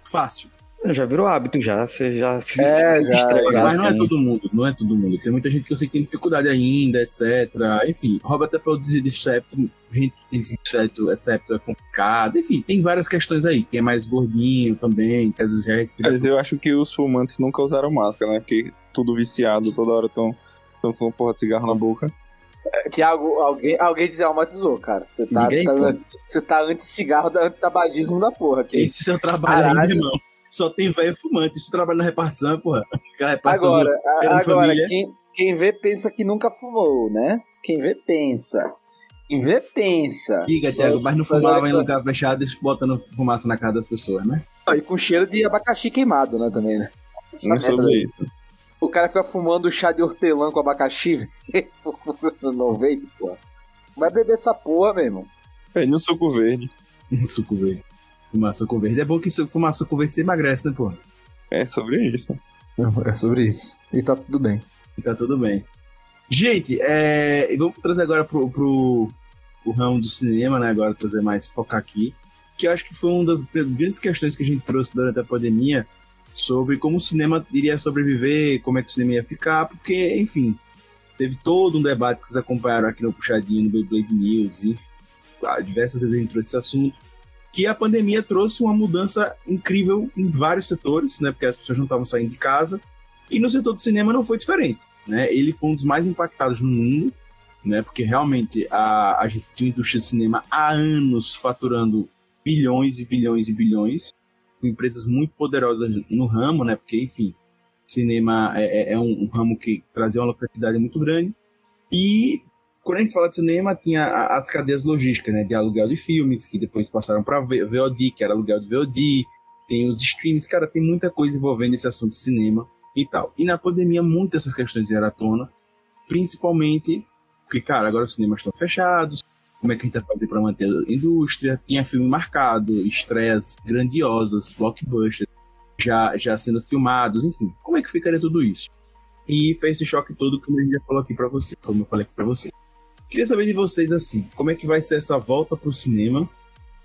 fácil. Já virou hábito, já. Você já se, É, se distrai. Mas não é assim. todo mundo, não é todo mundo. Tem muita gente que eu sei que tem dificuldade ainda, etc. Enfim, o Robert até falou de septo, gente que tem septo, é septo é complicado. Enfim, tem várias questões aí. Quem é mais gordinho também, que às vezes já respira. Mas eu acho que os fumantes nunca usaram máscara, né? Porque tudo viciado, toda hora estão com porra de cigarro na boca. Tiago, alguém, alguém te traumatizou, cara, você tá, Ninguém, você tá, você tá anti-cigarro, da- anti-tabagismo da porra aqui. Esse seu trabalho aí, Caralho. meu irmão. Só tem velho fumante. Isso trabalha na repartição, porra. Aquela repartição Agora, do- a- Pela agora família. quem, quem vê pensa que nunca fumou, né? Quem vê pensa. Quem vê pensa. Diga, Thiago, mas não fumava em lugar fechado e botando fumaça na cara das pessoas, né? E com cheiro de abacaxi queimado, né, também, né? Essa Não é sobre aí. isso. O cara fica fumando chá de hortelã com abacaxi, velho. no veio, pô. Vai beber essa porra, meu irmão. Pede um suco verde. suco verde. Fumar suco verde. É bom que fumar suco verde você emagrece, né, porra? É sobre isso. É sobre isso. E tá tudo bem. E tá tudo bem. Gente, é, e vamos trazer agora pro, pro, pro ramo do cinema, né? Agora trazer mais, focar aqui. Que eu acho que foi uma das grandes questões que a gente trouxe durante a pandemia sobre como o cinema iria sobreviver, como é que o cinema ia ficar, porque, enfim, teve todo um debate que vocês acompanharam aqui no Puxadinho, no Beyblade News, ah, diversas vezes a gente trouxe esse assunto, que a pandemia trouxe uma mudança incrível em vários setores, né? Porque as pessoas não estavam saindo de casa, e no setor do cinema não foi diferente né? Ele foi um dos mais impactados no mundo, né? Porque realmente a, a gente tinha indústria do cinema há anos faturando bilhões e bilhões e bilhões, com empresas muito poderosas no ramo, né? Porque, enfim, cinema é, é- é um, um ramo que trazia uma lucratividade muito grande. E quando a gente fala de cinema, tinha as cadeias logísticas, né? De aluguel de filmes, que depois passaram para VOD, que era aluguel de VOD, tem os streams, cara, tem muita coisa envolvendo esse assunto de cinema e tal. E na pandemia, muitas dessas questões vieram à tona, principalmente porque, cara, agora os cinemas estão fechados, como é que a gente vai fazer para manter a indústria? Tinha filme marcado, estreias grandiosas, blockbusters, já, já sendo filmados, enfim, como é que ficaria tudo isso? E fez esse choque todo que a gente já falou aqui para você, como eu falei aqui para você. Queria saber de vocês, assim, como é que vai ser essa volta pro cinema?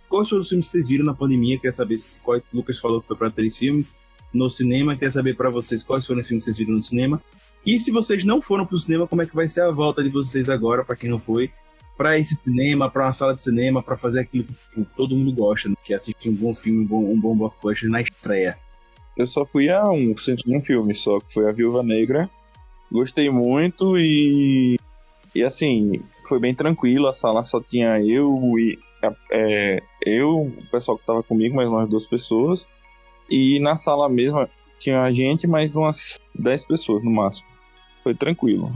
Quais foram os filmes que vocês viram na pandemia? Queria saber quais, Lucas falou que foi para três filmes, no cinema. Queria saber para vocês quais foram os filmes que vocês viram no cinema. E se vocês não foram pro cinema, como é que vai ser a volta de vocês agora, para quem não foi, para esse cinema, para uma sala de cinema, para fazer aquilo que tipo, todo mundo gosta, né? que é assistir um bom filme, um bom, um bom blockbuster na estreia. Eu só fui a um, um filme só, que foi A Viúva Negra. Gostei muito e. E assim, foi bem tranquilo. A sala só tinha eu e. é, eu, o pessoal que tava comigo, mais umas duas pessoas. E na sala mesmo tinha a gente, mais umas 10 pessoas no máximo. Foi tranquilo.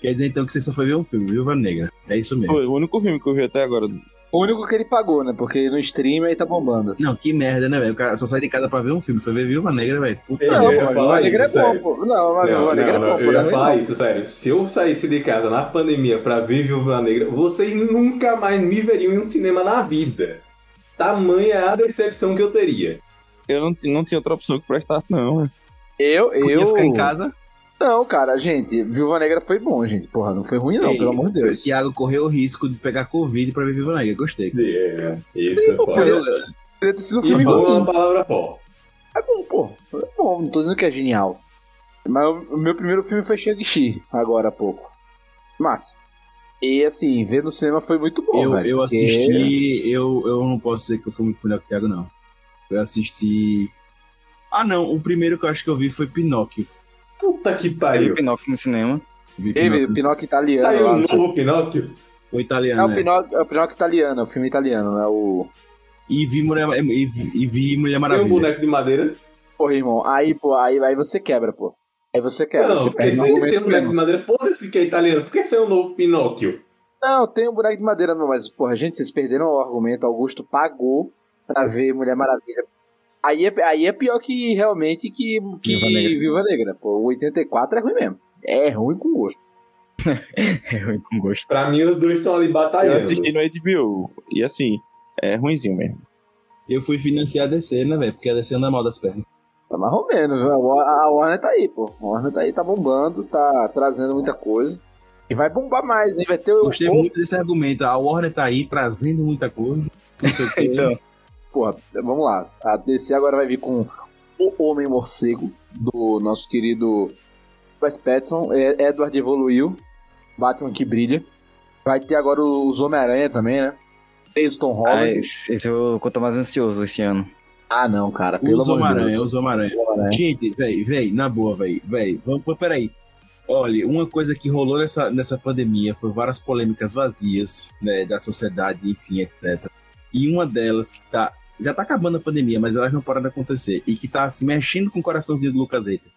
Quer dizer então que você só foi ver um filme, Viúva Negra. É isso mesmo. Foi o único filme que eu vi até agora. O único que ele pagou, né? Porque no stream aí tá bombando. Não, que merda, né, velho? O cara só sai de casa pra ver um filme, foi ver Viúva Negra, velho. Não, eu ia pô, falar o Negra é isso, bom, sério. pô. Não, mas o Negra não, é não, bom, eu ia é falar não. isso, sério. Se eu saísse de casa na pandemia pra ver Viúva Negra, vocês nunca mais me veriam em um cinema na vida. Tamanha a decepção que eu teria. Eu não, não tinha outra opção que prestasse, não. né? Eu, Podia eu. ficar em casa. Não, cara, gente, Viúva Negra foi bom, gente. Porra, não foi ruim, não, Ei, pelo amor de O Deus. Thiago correu o risco de pegar Covid pra ver Viva Negra. Gostei. É, isso Sim, é pô, Poderia ter sido um filme bom é bom. uma palavra forte. É bom, pô. É bom, não tô dizendo que é genial. Mas o o meu primeiro filme foi Shang-Chi, agora há pouco. Massa. E assim, ver no cinema foi muito bom, eu, velho. eu porque- assisti. Eu, eu não posso dizer que eu fui muito melhor que o Thiago, não. Eu assisti. Ah, não. O primeiro que eu acho que eu vi foi Pinóquio. Puta que Saiu pariu. Pinóquio no cinema. Vi velho, Pinóquio. o Pinóquio italiano. Saiu lá, um novo Pinóquio? O É italiano. o né? Pinóquio, é o Pinóquio italiano, é o filme italiano, né? O. E vi Mulher, e, vi- e vi Mulher Tem um Maravilha. boneco de madeira? Porra, irmão, aí, pô, aí, aí você quebra, pô. Aí você quebra, Não, você porque perde se ele tem um boneco de madeira, foda-se que é italiano. Por que saiu um novo Pinóquio? Não, tem um boneco de madeira, não, mas, porra, gente, vocês perderam o argumento. Augusto pagou pra ver Mulher Maravilha. Aí é, aí é pior que realmente que, que Viúva Negra. Viúva Negra. Pô, o 84 é ruim mesmo. É ruim com gosto. É ruim com gosto. Pra mim, os dois estão ali Eu batalhando. assisti no HBO. E assim, é ruimzinho mesmo. Eu fui financiar a DC, né, velho? Porque a DC anda mal das pernas. Tá mais ou menos, viu? A Wa- a Warner tá aí, pô. A Warner tá aí, tá bombando, tá trazendo muita coisa. E vai bombar mais, hein? Vai ter o. Gostei muito desse argumento. A Warner tá aí trazendo muita coisa. Não sei o que. Então, Porra, vamos lá. A DC agora vai vir com o Homem Morcego, do nosso querido Robert Pattinson. É- Edward evoluiu. Batman que brilha. Vai ter agora os Homem-Aranha também, né? Tom ah, Holland. esse esse eu tô mais ansioso esse ano. Ah, não, cara. Pelo Os amor de Homem-Aranha, Deus. os Homem-Aranha. Homem-Aranha. Gente, véi, véi, na boa, véi, véi, vamos, peraí. Olha, uma coisa que rolou nessa, nessa pandemia foi várias polêmicas vazias, né, da sociedade, enfim, etc. E uma delas que tá, já tá acabando a pandemia, mas elas não param de acontecer, e que tá se mexendo com o coraçãozinho do Lucas Eita.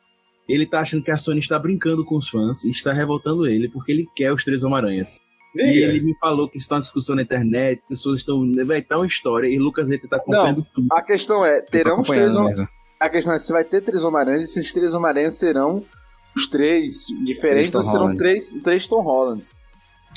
Ele tá achando que a Sony está brincando com os fãs e está revoltando ele, porque ele quer os três Homem-Aranhas. E Diga. ele me falou que está uma discussão na internet, pessoas estão. Vai tá uma história, e o Lucas Eita tá acompanhando tudo. A questão é, terão os três mesmo. A questão é se vai ter três Homem-Aranhas e se esses três Homem-Aranhas serão os três diferentes Três ou serão Holland. três, três Tom Hollands.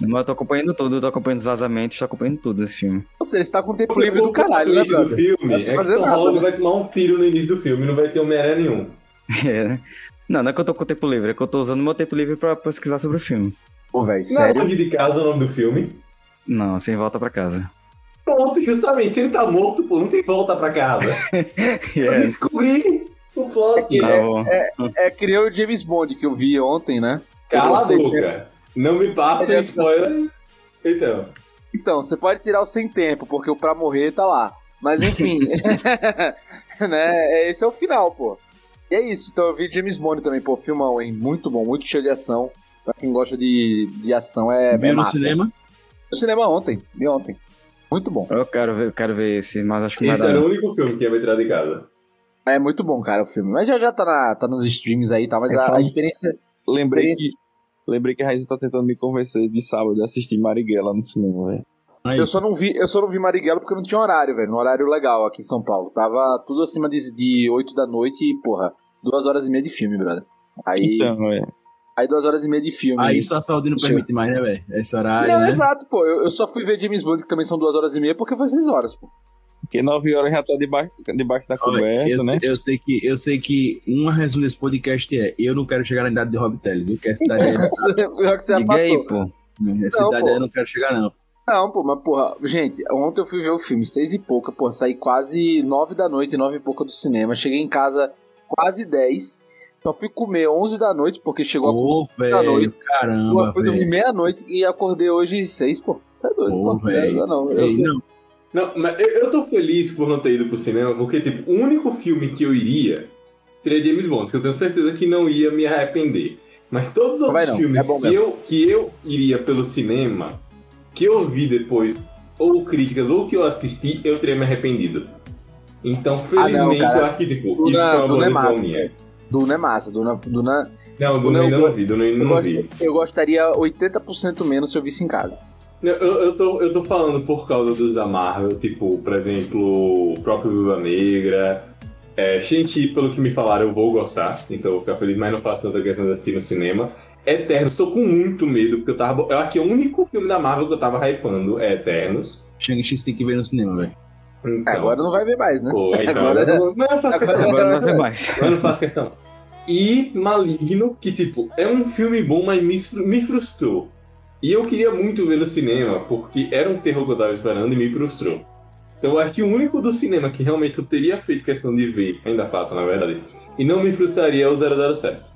Mas eu tô acompanhando tudo, eu tô acompanhando os vazamentos, tô acompanhando tudo esse filme. Ou seja, você tá com tempo livre do caralho, né, brother? filme Não é que fazer Tom nada, né? vai tomar um tiro no início do filme não vai ter Homem-Aranha nenhum. É, né? Não, não é que eu tô com tempo livre, é que eu tô usando meu tempo livre pra pesquisar sobre o filme. Pô, velho, Não é sério? de casa o nome do filme. Não, sem volta pra casa. Pronto, justamente. Se ele tá morto, pô, não tem volta pra casa. Eu É, descobri o plot. tá bom. É que nem o James Bond que eu vi ontem, né? Cala a boca. Não me passa é- spoiler. Então. Então, você pode tirar o sem tempo, porque o pra morrer tá lá. Mas enfim, né? Esse é o final, pô. E é isso. Então eu vi James Bond também, pô, filmão, hein? Muito bom, muito cheio de ação. Pra quem gosta de, de ação, é, é Viu no massa. cinema? No cinema ontem, vi ontem. Muito bom. Eu quero ver, eu quero ver esse, mas acho que não Esse era o único filme que ia me tirar de casa. É muito bom, cara, o filme. Mas já já tá, na, tá nos streams aí, tá? Mas É, a, a experiência. Lembrei que, lembrei que a Raíssa tá tentando me convencer de sábado a assistir Marighella no cinema, velho. Aí, Eu só não vi, eu só não vi Marighella porque não tinha horário, velho. No horário legal aqui em São Paulo. Tava tudo acima de, de 8 da noite e, porra, duas horas e meia de filme, brother. Aí, Então, é. aí duas horas e meia de filme. aí só a saúde não permite mais, né, velho? Esse horário, Não, né? exato, pô. Eu, eu só fui ver James Bond, que também são duas horas e meia, porque foi seis horas, pô. Porque 9 horas já tá debaixo, debaixo da Olha, coberta, eu, né? sei, eu sei que eu sei que uma razão desse podcast é eu não quero chegar na idade de Rob Teles, viu? Que essa idade é, Pior que você já Diga aí, passou. pô. essa Não, idade pô. aí eu não quero chegar, não. Não, pô, mas porra, gente, ontem eu fui ver o filme, seis e pouca, pô, saí quase nove da noite, nove e pouca do cinema. Cheguei em casa quase dez. Só fui comer onze da noite, porque chegou a Ô, da noite. velho, caramba, Eu fui dormir meia-noite e acordei hoje seis, pô. Isso é doido, Pô, pô. velho. Não, não. Eu, não, Não, mas eu, eu tô feliz por não ter ido pro cinema, porque, tipo, o único filme que eu iria seria James Bond, que eu tenho certeza que não ia me arrepender. Mas todos os Não outros não, filmes é que, eu, que eu iria pelo cinema, que eu vi depois, ou críticas, ou que eu assisti, eu teria me arrependido. Então, felizmente, Ah, cara. eu aqui, tipo, Duna- isso foi uma é boa massa, decisão minha. Duna é massa, Duna, Duna Não, Duna Duna ainda eu não vi, Duna eu, não vi. eu gostaria 80% menos se eu visse em casa. Eu, eu, tô, eu tô falando por causa dos da Marvel, tipo, por exemplo, o próprio Viúva Negra. É, Shang-Chi, pelo que me falaram, eu vou gostar, então eu vou ficar feliz, mas não faço tanta questão de assistir no cinema. Eternos, estou com muito medo, porque eu tava. Eu aqui, o único filme da Marvel que eu tava hypando é Eternos. Shang-Chi tem que ver no cinema, velho. Então, Agora não vai ver mais, né? pô, então, agora- eu não, mas eu não faço agora- questão. Agora não vai mais. Eu não faço questão. E Maligno, que tipo, é um filme bom, mas me, me frustrou. E eu queria muito ver no cinema, porque era um terror que eu tava esperando e me frustrou. Então eu acho que o único do cinema que realmente eu teria feito questão de ver, ainda faço, na verdade, e não me frustraria é o 007.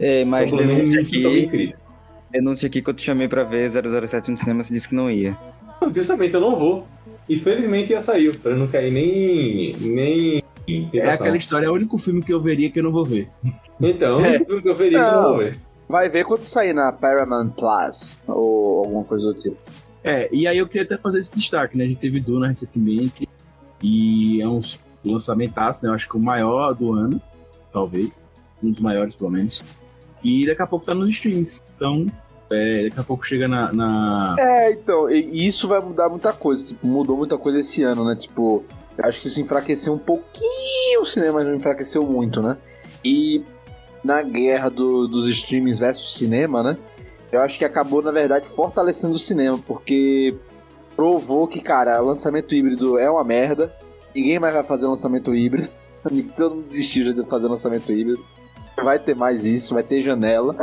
É, mas Então, denúncia aqui, denúncia aqui que eu te chamei pra ver 007 no cinema, você disse que não ia. Não, Justamente, eu não vou. E felizmente já saiu, pra não cair nem. nem. em É aquela história, é o único filme que eu veria que eu não vou ver. Então, É. tudo que eu veria que eu não vou ver. Vai ver quando sair na Paramount Plus ou alguma coisa do tipo. É, e aí eu queria até fazer esse destaque, né? A gente teve Duna recentemente e é um lançamentaço, né? Eu acho que o maior do ano, talvez. Um dos maiores, pelo menos. E daqui a pouco tá nos streams. Então, é, daqui a pouco chega na. na- É, então, e isso vai mudar muita coisa. Tipo, mudou muita coisa esse ano, né? Tipo, acho que isso enfraqueceu um pouquinho o cinema, mas não enfraqueceu muito, né? E na guerra do- dos streamings versus cinema, né? Eu acho que acabou, na verdade, fortalecendo o cinema, porque provou que, cara, lançamento híbrido é uma merda. Ninguém mais vai fazer lançamento híbrido. Todo mundo desistiu de fazer lançamento híbrido. Vai ter mais isso, vai ter janela.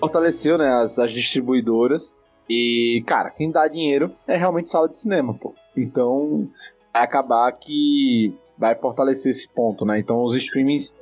Fortaleceu, né, as, as distribuidoras. E, cara, quem dá dinheiro é realmente sala de cinema, pô. Então, vai acabar que vai fortalecer esse ponto, né? Então, os streamings,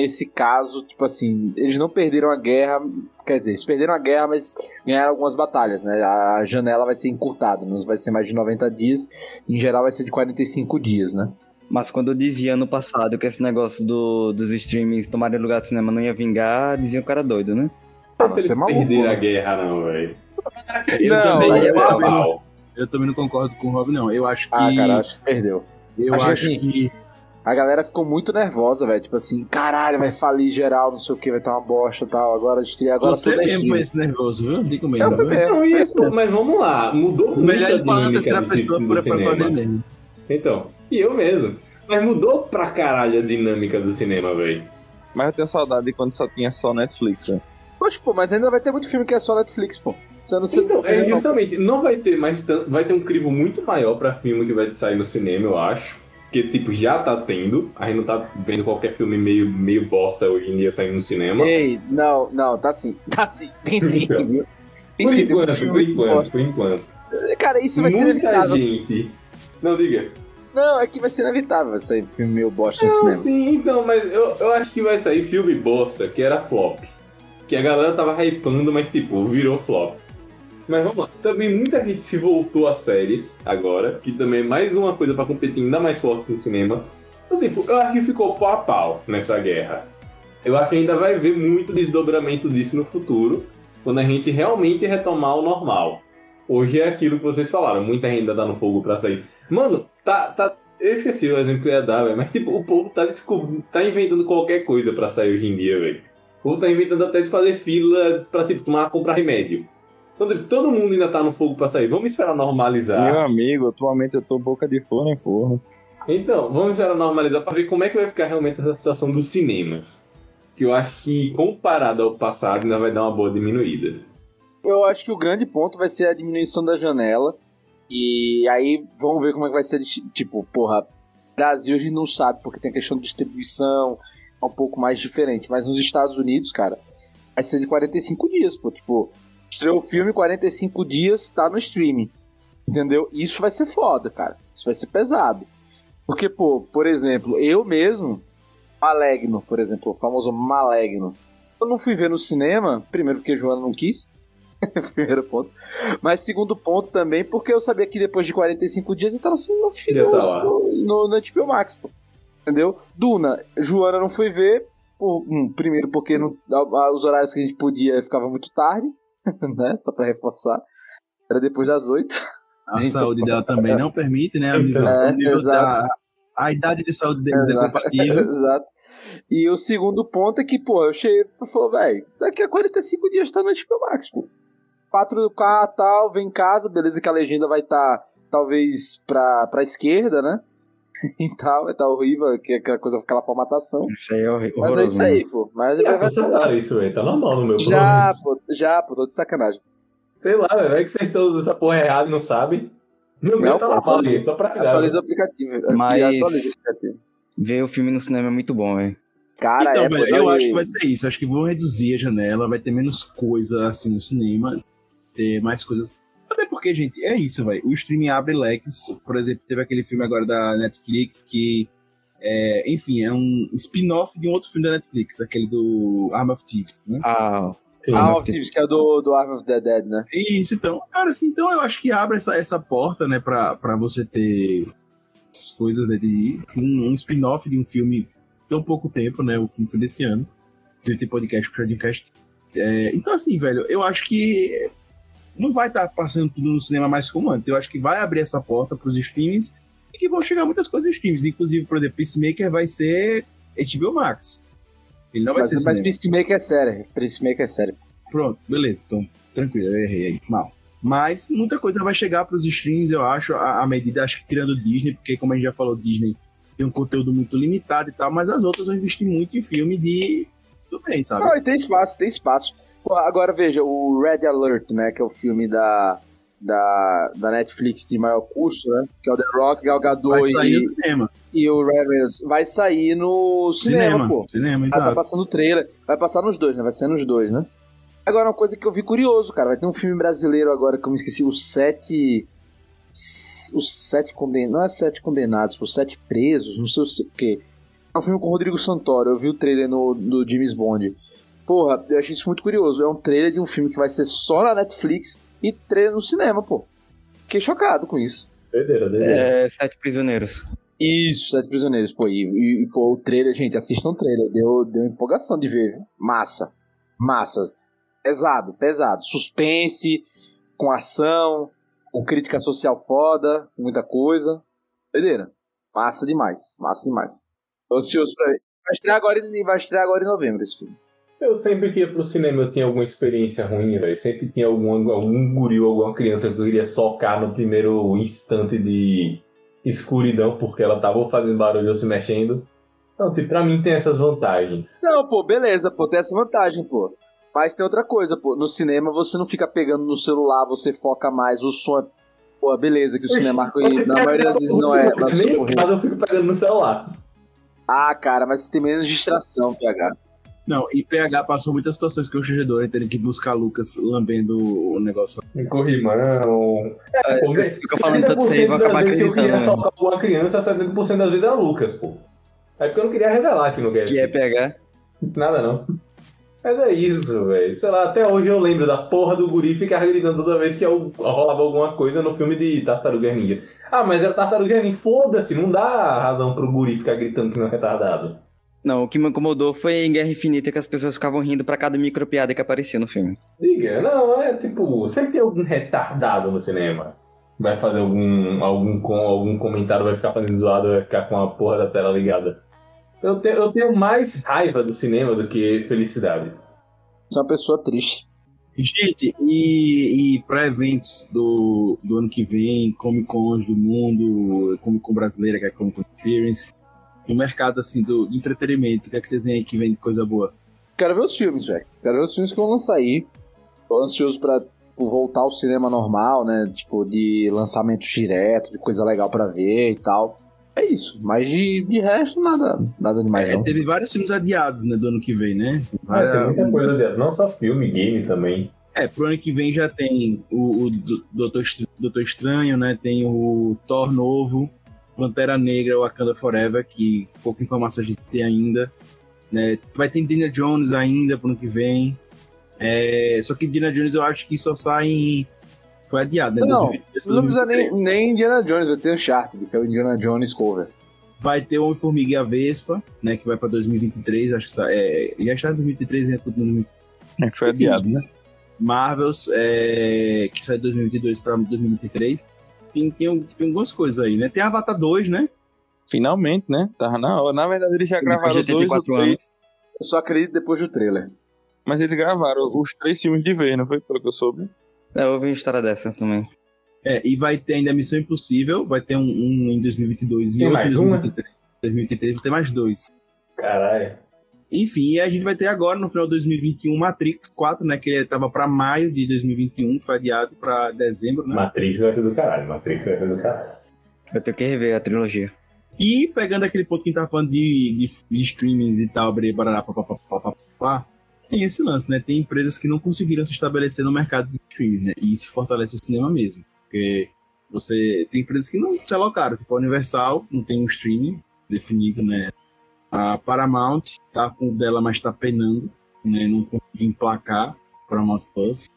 nesse caso, tipo assim, eles não perderam a guerra. Quer dizer, eles perderam a guerra, mas ganharam algumas batalhas, né? A janela vai ser encurtada, não vai ser mais de 90 dias. Em geral, vai ser de 45 dias, né? Mas quando eu dizia ano passado que esse negócio do, dos streamings tomarem lugar do cinema não ia vingar, dizia o cara doido, né? Ah, se você é eles maluco, perderam né? a guerra, não, velho. Eu, Não, também, é eu, também, pau. eu também não concordo com o Rob, não. Eu acho que. Ah, cara, acho que perdeu. eu acho que acho assim, que. A galera ficou muito nervosa, velho. Tipo assim, caralho, vai falir geral, não sei o que, vai estar uma bosta e tal. Agora, agora Você tudo é mesmo foi esse nervoso, viu? Digo Eu mesmo. mesmo. Não, pô, mesmo. mas vamos lá, mudou O muito melhor a dinâmica terceira do, pessoa do por cinema. Então, e eu mesmo. Mas mudou pra caralho a dinâmica do cinema, velho. Mas eu tenho saudade de quando só tinha só Netflix, né? Poxa, pô, mas ainda vai ter muito filme que é só Netflix, pô. Você não sei Então, é justamente, não vai ter mais tanto. Vai ter um crivo muito maior pra filme que vai sair no cinema, eu acho. Porque, tipo, já tá tendo. A gente não tá vendo qualquer filme meio, meio bosta hoje em dia saindo no cinema. Ei, não, não, tá sim. Tá sim, tem sim. Então, Por tem enquanto, por enquanto, por enquanto. Cara, isso vai ser Muita inevitável. gente. Não, diga. Não, é que vai ser inevitável sair filme meio bosta no Não, cinema. sim, então, mas eu, eu acho que vai sair filme bosta, que era flop. Que a galera tava hypando, mas tipo, virou flop. Mas vamos lá. Também muita gente se voltou a séries agora, que também é mais uma coisa pra competir ainda mais forte no cinema. Então, tipo, eu acho que ficou pau a pau nessa guerra. Eu acho que ainda vai ver muito desdobramento disso no futuro, quando a gente realmente retomar o normal. Hoje é aquilo que vocês falaram, muita ainda dá no fogo pra sair. Mano, tá, tá, eu esqueci o exemplo que eu ia dar. Mas, tipo, o povo tá, descob... tá inventando qualquer coisa pra sair hoje em dia, velho. O povo tá inventando até de fazer fila pra, tipo, tomar, comprar remédio. Todo mundo ainda tá no fogo pra sair. Vamos esperar normalizar. Meu amigo, atualmente eu tô boca de forno em forno. Então, vamos esperar normalizar pra ver como é que vai ficar realmente essa situação dos cinemas. Que eu acho que, comparado ao passado, ainda vai dar uma boa diminuída. Eu acho que o grande ponto vai ser a diminuição da janela. E aí vamos ver como é que vai ser. Tipo, porra, Brasil a gente não sabe, porque tem a questão de distribuição, é um pouco mais diferente. Mas nos Estados Unidos, cara, vai ser de 45 dias, pô. Tipo, estreou o filme, 45 dias tá no streaming. Entendeu? Isso vai ser foda, cara. Isso vai ser pesado. Porque, pô, por exemplo, eu mesmo, Malegno, por exemplo, o famoso Malegno. Eu não fui ver no cinema, primeiro porque Joana não quis. Primeiro ponto. Mas segundo ponto também, porque eu sabia que depois de 45 dias ele tava sendo no, lá. no, no, no HBO Max, pô. Entendeu? Duna, Joana não foi ver. Por, hum, primeiro porque não- os horários que a gente podia ficava muito tarde, né? Só pra reforçar. Era depois das 8. A saúde dela também não permite, né? A, nível- É, nível da- a idade de saúde deles é Exato. compatível. Exato. E o segundo ponto é que, pô, eu cheguei e falei, velho, daqui a 45 dias tá no HBO Max, pô. 4K tal, vem em casa, beleza que a legenda vai estar, talvez, pra, pra esquerda, né? e tal, vai estar horrível, que é aquela coisa, aquela formatação. Isso aí é horri- Mas é isso aí, pô. Mas Já vai cancelaram isso, velho. Tá normal no meu Já, pô, já, pô, tô de sacanagem. Sei lá, velho. É que vocês estão usando essa porra errada e não sabem. Meu Não, tá atualiza- gente. Só pra. Atualiza o aplicativo. Mas- Atualiza o aplicativo. Ver o filme no cinema é muito bom, velho. Cara, então, é, velho, eu acho e- que vai ser isso. Acho que vão reduzir a janela, vai ter menos coisa assim no cinema, ter mais coisas. Porque, gente, é isso, velho. O streaming abre leques. Por exemplo, teve aquele filme agora da Netflix que. É, enfim, é um spin-off de um outro filme da Netflix, aquele do Arm of Thieves, né? Ah, Sim. Ah, Arm of Thieves, que é do, do Arm of the Dead, né? Isso, então, cara, assim, então eu acho que abre essa, essa porta, né, pra, pra você ter as coisas, né, de um, um spin-off de um filme tão pouco tempo, né, o filme foi desse ano, você tem podcast pro Shardcast. É, então, assim, velho, eu acho que não vai estar passando tudo no cinema mais como antes, eu acho que vai abrir essa porta pros streams e que vão chegar muitas coisas nos streams, inclusive, por exemplo, Peacemaker vai ser HBO Max. Ele não vai Mas, ser mas cinema. Peacemaker é sério. Peacemaker é sério. Pronto, beleza. Então, tranquilo, eu errei aí. Mal. Mas muita coisa vai chegar pros streams, eu acho, à à medida, acho que tirando Disney, porque como a gente já falou, Disney tem um conteúdo muito limitado e tal, mas as outras vão investir muito em filme de. Tudo bem, sabe? Não, e tem espaço, tem espaço. Pô, agora veja, o Red Alert, né? Que é o filme da, da, da Netflix de maior custo, né? Que é o The Rock, Gal Gadot vai sair no e, cinema. e o Reynolds. Vai sair no cinema, pô. Cinema, Ah, tá exato. passando o trailer. Vai passar nos dois, né? Vai ser nos dois, né? Agora, uma coisa que eu vi curioso, cara. Vai ter um filme brasileiro agora que eu me esqueci. Os Sete... Os Sete Condenados... Não é Sete Condenados, os Sete Presos, não sei o quê. É um filme com o Rodrigo Santoro. Eu vi o trailer no, do James Bond. Porra, eu achei isso muito curioso. É um trailer de um filme que vai ser só na Netflix e trailer no cinema, pô. Fiquei chocado com isso. Doideira, doideira. é, Sete Prisioneiros. Isso, Sete Prisioneiros, pô. E, e, e, pô, o trailer, gente, assistam o trailer. Deu, deu empolgação de ver. viu? Massa. Massa. Pesado, pesado. Suspense, com ação, com crítica social foda, com muita coisa. Doideira. Massa demais. Massa demais. Tô ansioso pra ver. Vai estrear agora, vai estrear agora em novembro esse filme. Eu sempre que ia pro cinema eu tinha alguma experiência ruim, velho. Sempre tinha algum, algum guri ou alguma criança que eu queria socar no primeiro instante de escuridão, porque ela tava fazendo barulho ou se mexendo. Então, tipo, pra mim tem essas vantagens. Não, pô, beleza, pô, tem essa vantagem, pô. Mas tem outra coisa, pô. No cinema você não fica pegando no celular, você foca mais, o som é. Pô, beleza, que o cinema na maioria das vezes não é. Socorrer. mas eu fico pegando no celular. Ah, cara, mas você tem menos distração, PH. Não, e PH passou muitas situações que o Xigedor tendo que buscar Lucas lambendo o negócio. Em corrimão. É, pô, fica falando tanto isso aí, 70% vou das acabar vezes que eu queria né? socar uma criança, 70% das vezes era Lucas, pô. É porque eu não queria revelar que não quer Que é pegar. Nada não. Mas é isso, velho. Sei lá, até hoje eu lembro da porra do guri ficar gritando toda vez que eu rolava alguma coisa no filme de Tartaruga Ninja. Ah, mas é Tartaruga Ninja. Foda-se, não dá razão pro guri ficar gritando que não é retardado. Não, o que me incomodou foi em Guerra Infinita que as pessoas ficavam rindo pra cada micropiada que aparecia no filme. Diga, não, é tipo, sempre tem algum retardado no cinema. Vai fazer algum, algum, com, algum comentário, vai ficar fazendo zoado, vai ficar com a porra da tela ligada. Eu, te, eu tenho mais raiva do cinema do que felicidade. Você é uma pessoa triste. Gente, e, e para eventos do, do ano que vem, Comic Cons do mundo, Comic Con brasileira, que é a Comic Con Experience, no mercado assim do, entretenimento, o que é que vocês veem aí que vem de coisa boa? Quero ver os filmes, velho. Quero ver os filmes que vão lançar aí. Tô ansioso pra tipo, voltar ao cinema normal, né? Tipo, de lançamentos direto, de coisa legal pra ver e tal. É isso. Mas de, de resto, nada, nada demais, É, não. teve vários filmes adiados né, do ano que vem, né? Ah, tem muita Várias- coisa, aliás, não só filme, game também. É, pro ano que vem já tem o, o Doutor Estranho, né? Tem o Thor novo, Pantera Negra, Wakanda Forever, que pouca informação a gente tem ainda. Né? Vai ter Indiana Jones ainda pro ano que vem. É, só que Indiana Jones eu acho que só sai em... Foi adiado, né? Não, 2022, Não precisa nem, 2023. nem Indiana Jones, vai ter Uncharted, que é o Indiana Jones cover. Vai ter o Homem-Formiga e a Vespa, né? Que vai pra 2023, acho que sa- é, já está em 2023 e é tudo no 2023. É, foi adiado. né? Marvels, é, que sai de 2022 para 2023. Tem, tem, tem algumas coisas aí, né? Tem Avatar 2, né? Finalmente, né? Tava na hora. Na verdade, eles já gravaram dois 84 três, anos. Eu só acredito depois do trailer. mas eles gravaram os três filmes de vez, não foi? Pelo que eu soube. É, eu ouvi uma história dessa também. É, e vai ter ainda Missão Impossível, vai ter um, um em 2022 e Tem outro mais em um, né? 2023. 2023 vai ter mais dois. Caralho. Enfim, e a gente vai ter agora, no final de 2021, Matrix 4, né? Que ele tava pra maio de 2021, foi adiado pra dezembro, né? Matrix vai ser do caralho, Matrix vai ser do caralho. Eu tenho que rever a trilogia. E pegando aquele ponto que a gente tava falando de, de, de streamings e tal, barará, papapá, tem esse lance, né? Tem empresas que não conseguiram se estabelecer no mercado de streaming, né? E isso fortalece o cinema mesmo. Porque você tem empresas que não se alocaram, tipo a Universal, não tem um streaming definido, né? A Paramount tá com o dela, mas tá penando, né? Não conseguiu emplacar Paramount Plus.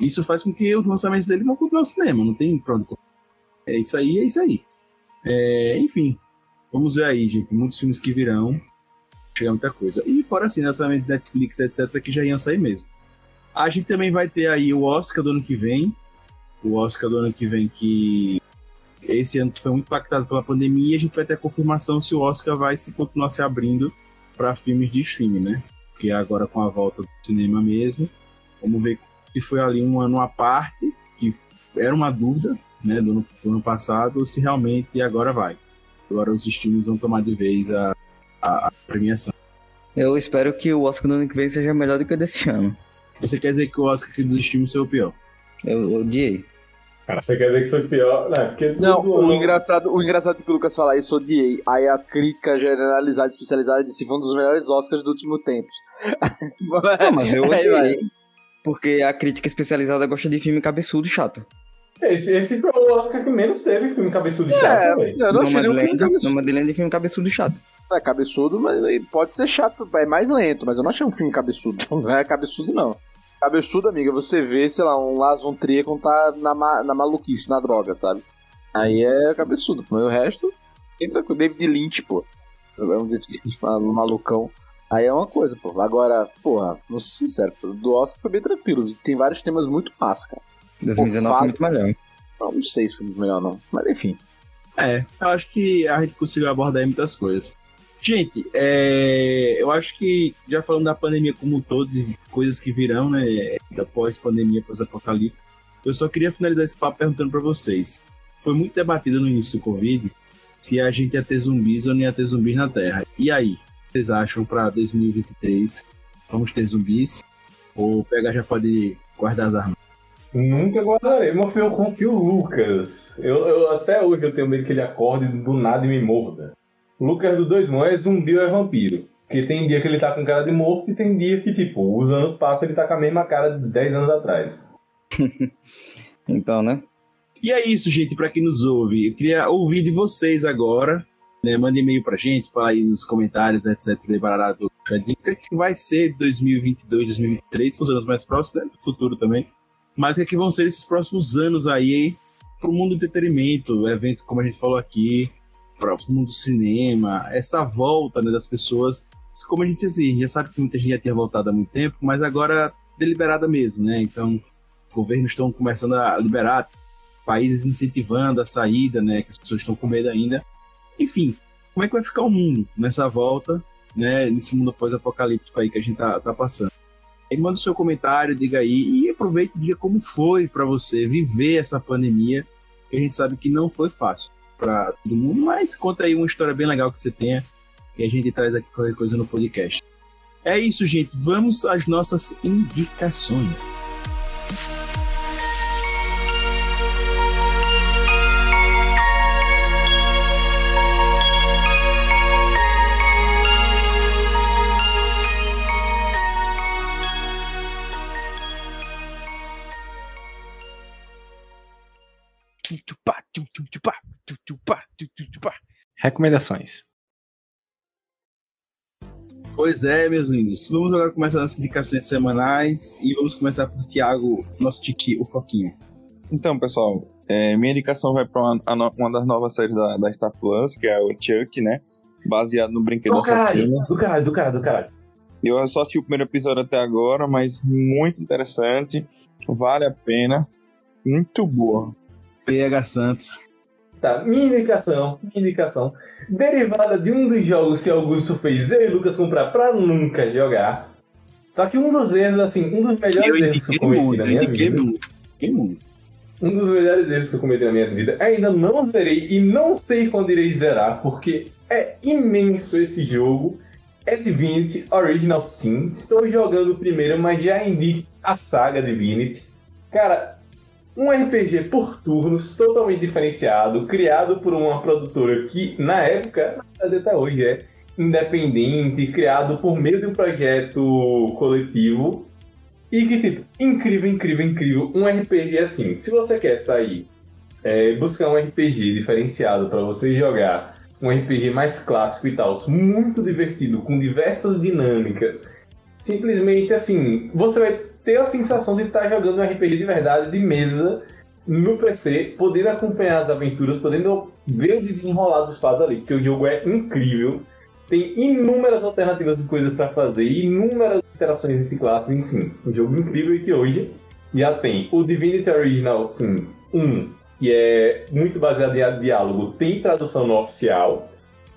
Isso faz com que os lançamentos dele vão comprar o cinema, não tem pronto. É isso aí, é isso aí. É, enfim, vamos ver aí, gente. Muitos filmes que virão. Chega muita coisa. E fora assim, lançamentos Netflix, etc., que já iam sair mesmo. A gente também vai ter aí o Oscar do ano que vem. O Oscar do ano que vem, que esse ano foi muito impactado pela pandemia. A gente vai ter a confirmação se o Oscar vai se continuar se abrindo para filmes de streaming, né? Porque agora com a volta do cinema mesmo. Vamos ver se foi ali um ano à parte, que era uma dúvida, né, do ano, do ano passado, ou se realmente agora vai. Agora os streams vão tomar de vez a, a, a premiação. Eu espero que o Oscar do ano que vem seja melhor do que o desse ano. Você quer dizer que o Oscar que dos streams foi o pior? Eu odiei. Cara, você quer dizer que foi pior? Não, porque Não, o engraçado, o engraçado é que o Lucas fala isso, odiei. Aí a crítica generalizada, especializada, disse foi um dos melhores Oscars do último tempo. Não, mas eu odiei. Porque a crítica especializada gosta de filme cabeçudo e chato. Esse, esse foi o Oscar que menos teve filme cabeçudo É, chato, velho. eu não achei nenhum filme cabeçudo. Nomadland é filme cabeçudo e chato. É cabeçudo, mas pode ser chato, é mais lento, mas eu não achei um filme cabeçudo. Não é cabeçudo, não. Cabeçudo, amiga, você vê, sei lá, um Lars von Trier quando tá na, ma- na maluquice, na droga, sabe? Aí é cabeçudo, mas o resto, entra com o David Lynch, pô. É um David Lynch malucão. Aí é uma coisa, pô. Agora, porra, vou ser sincero, pô, do Oscar foi bem tranquilo. Tem vários temas muito massa, cara. 2019 Fado. foi muito melhor. Não, não sei se foi muito melhor, não. Mas enfim. É, eu acho que a gente conseguiu abordar aí muitas coisas. Gente, é, eu acho que já falando da pandemia como um todo, de coisas que virão, né, da pós-pandemia, pós-apocalipse, eu só queria finalizar esse papo perguntando pra vocês. Foi muito debatido no início do Covid se a gente ia ter zumbis ou não ia ter zumbis na Terra. E aí, vocês acham pra 2023 vamos ter zumbis? Ou PH já pode guardar as armas? Nunca guardarei, mas eu confio no Lucas. Eu, eu- até hoje eu tenho medo que ele acorde do nada e me morda. O Lucas do Dois Mãos é zumbi ou é vampiro? Porque tem dia que ele tá com cara de morto e tem dia que, tipo, os anos passam e ele tá com a mesma cara de 10 anos atrás. Então, né? E é isso, gente, para quem nos ouve. Eu queria ouvir de vocês agora. Né? Manda e-mail pra gente, fala aí nos comentários, etc. Barará do. O que, é que vai ser 2022, 2023? São os anos mais próximos, né? Do futuro também. Mas o que, é que vão ser esses próximos anos aí pro mundo do entretenimento? Eventos como a gente falou aqui, para o mundo do cinema, essa volta né, das pessoas. Como a gente assim, já sabe que muita gente já tinha voltado há muito tempo, mas agora deliberada mesmo, né? Então, os governos estão começando a liberar países incentivando a saída, né? Que as pessoas estão com medo ainda. Enfim, como é que vai ficar o mundo nessa volta, né? Nesse mundo pós-apocalíptico aí que a gente tá, tá passando. Aí manda o seu comentário, diga aí e aproveite e diga como foi para você viver essa pandemia, que a gente sabe que não foi fácil para todo mundo, mas conta aí uma história bem legal que você tenha, que a gente traz aqui qualquer coisa no podcast. É isso, gente. Vamos às nossas indicações. Recomendações. Pois é, meus lindos. Vamos agora começar as indicações semanais e vamos começar por Thiago, nosso Titi, o Foquinha. Então, pessoal, é, minha indicação vai para uma, uma das novas séries da, da Star Plus, que é o Chuck, né? Baseado no brinquedo Do caralho, assassino. do caralho, do caralho, do caralho. Eu só assisti o primeiro episódio até agora, mas muito interessante. Vale a pena. Muito boa. PH Santos. Tá, minha indicação, minha indicação, derivada de um dos jogos que Augusto fez eu e Lucas comprar pra nunca jogar. Só que um dos erros, assim, um dos melhores Eu erros que eu cometi muito, na minha vida. muito. Um dos melhores erros que eu cometi na minha vida. Ainda não zerei e não sei quando irei zerar, porque é imenso esse jogo. É Divinity Original Sin. Estou jogando o primeiro, mas já indico a saga Divinity. Cara, um RPG por turnos, totalmente diferenciado, criado por uma produtora que, na época, até hoje é independente, criado por meio de um projeto coletivo. E que, tipo, incrível, incrível, incrível. Um RPG assim. Se você quer sair, é, buscar um RPG diferenciado para você jogar, um RPG mais clássico e tal, muito divertido, com diversas dinâmicas. Simplesmente assim, você vai ter a sensação de estar jogando um RPG de verdade, de mesa, no PC, podendo acompanhar as aventuras, podendo ver o desenrolar dos fatos ali, porque o jogo é incrível. Tem inúmeras alternativas de coisas para fazer, inúmeras interações entre classes, enfim. Um jogo incrível que hoje já tem o Divinity Original, sim, 1, que é muito baseado em diálogo, tem tradução no oficial.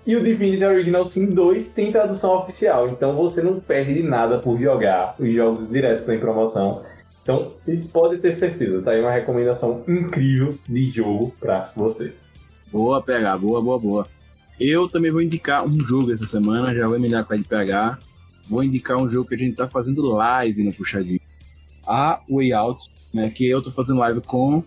E o Divinity Original Sin 2 tem tradução oficial, então você não perde de nada por jogar os jogos diretos em promoção. Então, pode ter certeza, tá aí uma recomendação incrível de jogo para você. Boa, PH, boa, boa, boa. Eu também vou indicar um jogo essa semana, já vou emilhar com a de PH. Vou indicar um jogo que a gente tá fazendo live no Puxadinho. A Way Out, né, que eu tô fazendo live com o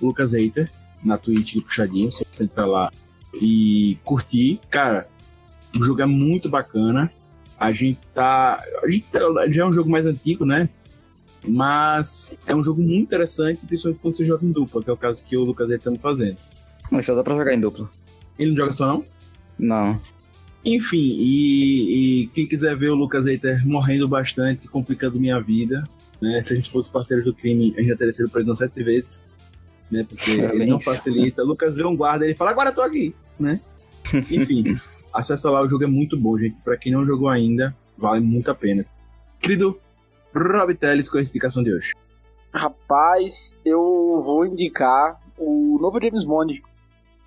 Lucas Eiter na Twitch do Puxadinho. Você entra lá e curtir. Cara, o jogo é muito bacana. A gente tá. A gente tá, já é um jogo mais antigo, né? Mas é um jogo muito interessante, principalmente quando você joga em dupla, que é o caso que o Lucas está fazendo. Mas só dá pra jogar em dupla. Ele não joga só, não? Não. Enfim, e, e quem quiser ver o Lucas Eiter morrendo bastante, complicando minha vida, né? Se a gente fosse parceiro do crime, a gente já teria sido preso sete vezes né? Porque ele não facilita. Lucas vê um guarda e ele fala, agora eu tô aqui, né? Enfim, acessa lá, o jogo é muito bom, gente. Pra quem não jogou ainda, vale muito a pena. Querido Rob Teles, é a indicação de hoje? Rapaz, eu vou indicar o novo James Bond,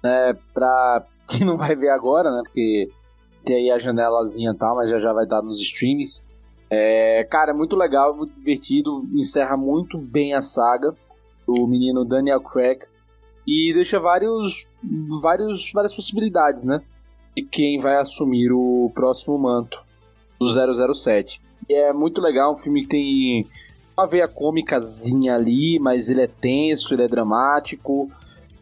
né? Pra quem não vai ver agora, né? Porque tem aí a janelazinha e tal, mas já já vai estar nos streams. É, cara, é muito legal, muito divertido, encerra muito bem a saga o menino Daniel Craig, e deixa vários, vários, várias possibilidades, né? De quem vai assumir o próximo manto do 007. E é muito legal, um filme que tem uma veia cômicazinha ali, mas ele é tenso, ele é dramático.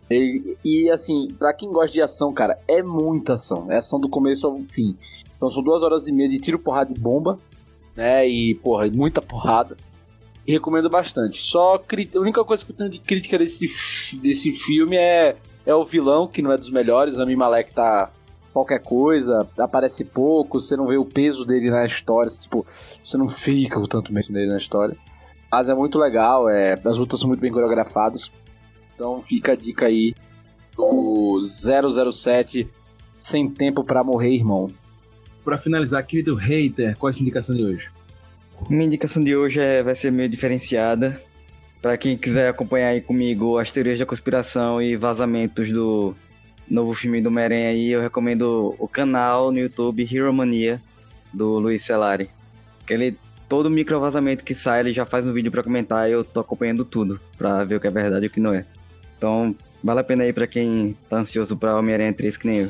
E, e assim, para quem gosta de ação, cara, é muita ação. É ação do começo ao fim. Então são duas horas e meia de tiro, porrada e bomba, né? E, porra, muita porrada. E recomendo bastante. Só a única coisa que eu tenho de crítica desse, desse filme é, é o vilão, que não é dos melhores. A Malek tá qualquer coisa, aparece pouco, você não vê o peso dele na história, tipo, você não fica o tanto mesmo dele na história. Mas é muito legal, é, as lutas são muito bem coreografadas. Então fica a dica aí do 007 Sem Tempo para Morrer, irmão. Para finalizar, querido hater, qual é a indicação de hoje? Minha indicação de hoje é, vai ser meio diferenciada. Para quem quiser acompanhar aí comigo as teorias da conspiração e vazamentos do novo filme do Meren aí, eu recomendo o canal no YouTube Hero Mania do Luiz Celari. Que ele todo micro vazamento que sai, ele já faz um vídeo para comentar e eu tô acompanhando tudo para ver o que é verdade e o que não é. Então, vale a pena aí para quem tá ansioso para Homem-Aranha 3 que nem eu.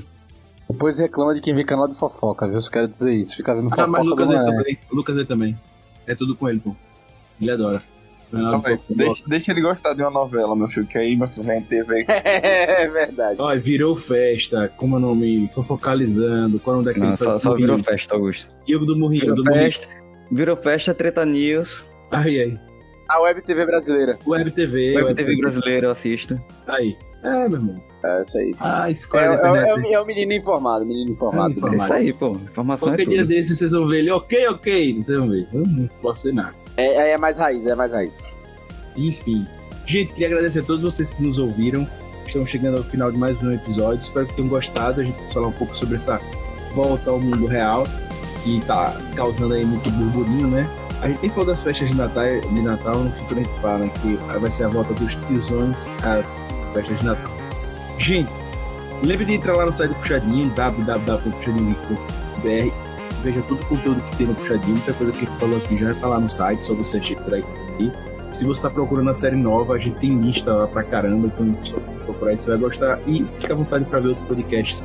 Depois reclama de quem vê canal de fofoca, viu? Se quero dizer isso. Fica vendo fofoca. Ah, mas o Lucas, também. O Lucas também. É tudo com ele, pô. Ele adora. Não, deixa, deixa, ele gostar de uma novela, meu filho, que aí meu filho vem TV. é verdade. Olha, virou festa, como é o nome? Fofocalizando. Qual é o nome daquele Não, só, só virou festa, Augusto. E o do Morrinho? Virou do festa, virou festa, Treta News. Aí, aí. A Web TV brasileira. Web TV. Web, Web TV, TV brasileira, eu assisto. Aí. É, meu irmão. É isso aí. Ah, escolha é, é, é, é, o menino informado, menino informado. É, informado. é isso aí, pô. Informação Qualquer é tudo. dia desses vocês vão ver ele, ok, ok. Vocês vão ver. Eu não posso ser nada. É, é mais raiz, é mais raiz. Enfim. Gente, queria agradecer a todos vocês que nos ouviram. Estamos chegando ao final de mais um episódio. Espero que tenham gostado. A gente vai falar um pouco sobre essa volta ao mundo real, que tá causando aí muito burburinho, né? A gente tem falado das festas de Natal, de Natal no futuro a gente fala que vai ser a volta dos tiozões às festas de Natal. Gente, lembre de entrar lá no site do Puxadinho, www.puxadinho.br veja todo o conteúdo que tem no Puxadinho, muita coisa que a gente falou aqui já tá lá no site, só você entrar aí. Se você está procurando a série nova, a gente tem lista lá pra caramba, então só você procurar aí você vai gostar. E fica à vontade para ver outros podcasts,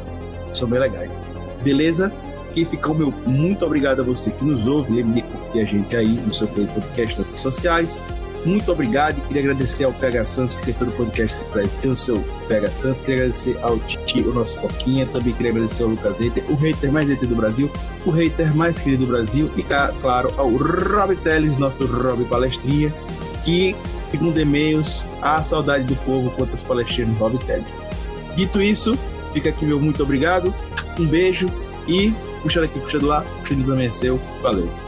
são bem legais. Beleza? Quem ficou, meu muito obrigado a você que nos ouve. Lembre de curtir a gente aí no seu podcast das redes sociais. Muito obrigado e queria agradecer ao PH Santos, porque todo podcast se presta tem o seu PH Santos. Queria agradecer ao Titi, o nosso Foquinha. Também queria agradecer ao Lucas Hater, o hater mais hater do Brasil, o hater mais querido do Brasil. E, claro, ao Rob Teles, nosso Rob Palestrinha, que, segundo e-mails, a saudade do povo quanto as palestinas Rob Teles. Dito isso, fica aqui meu muito obrigado, um beijo e puxa daqui, puxa do lá, puxa do amanheceu. Valeu.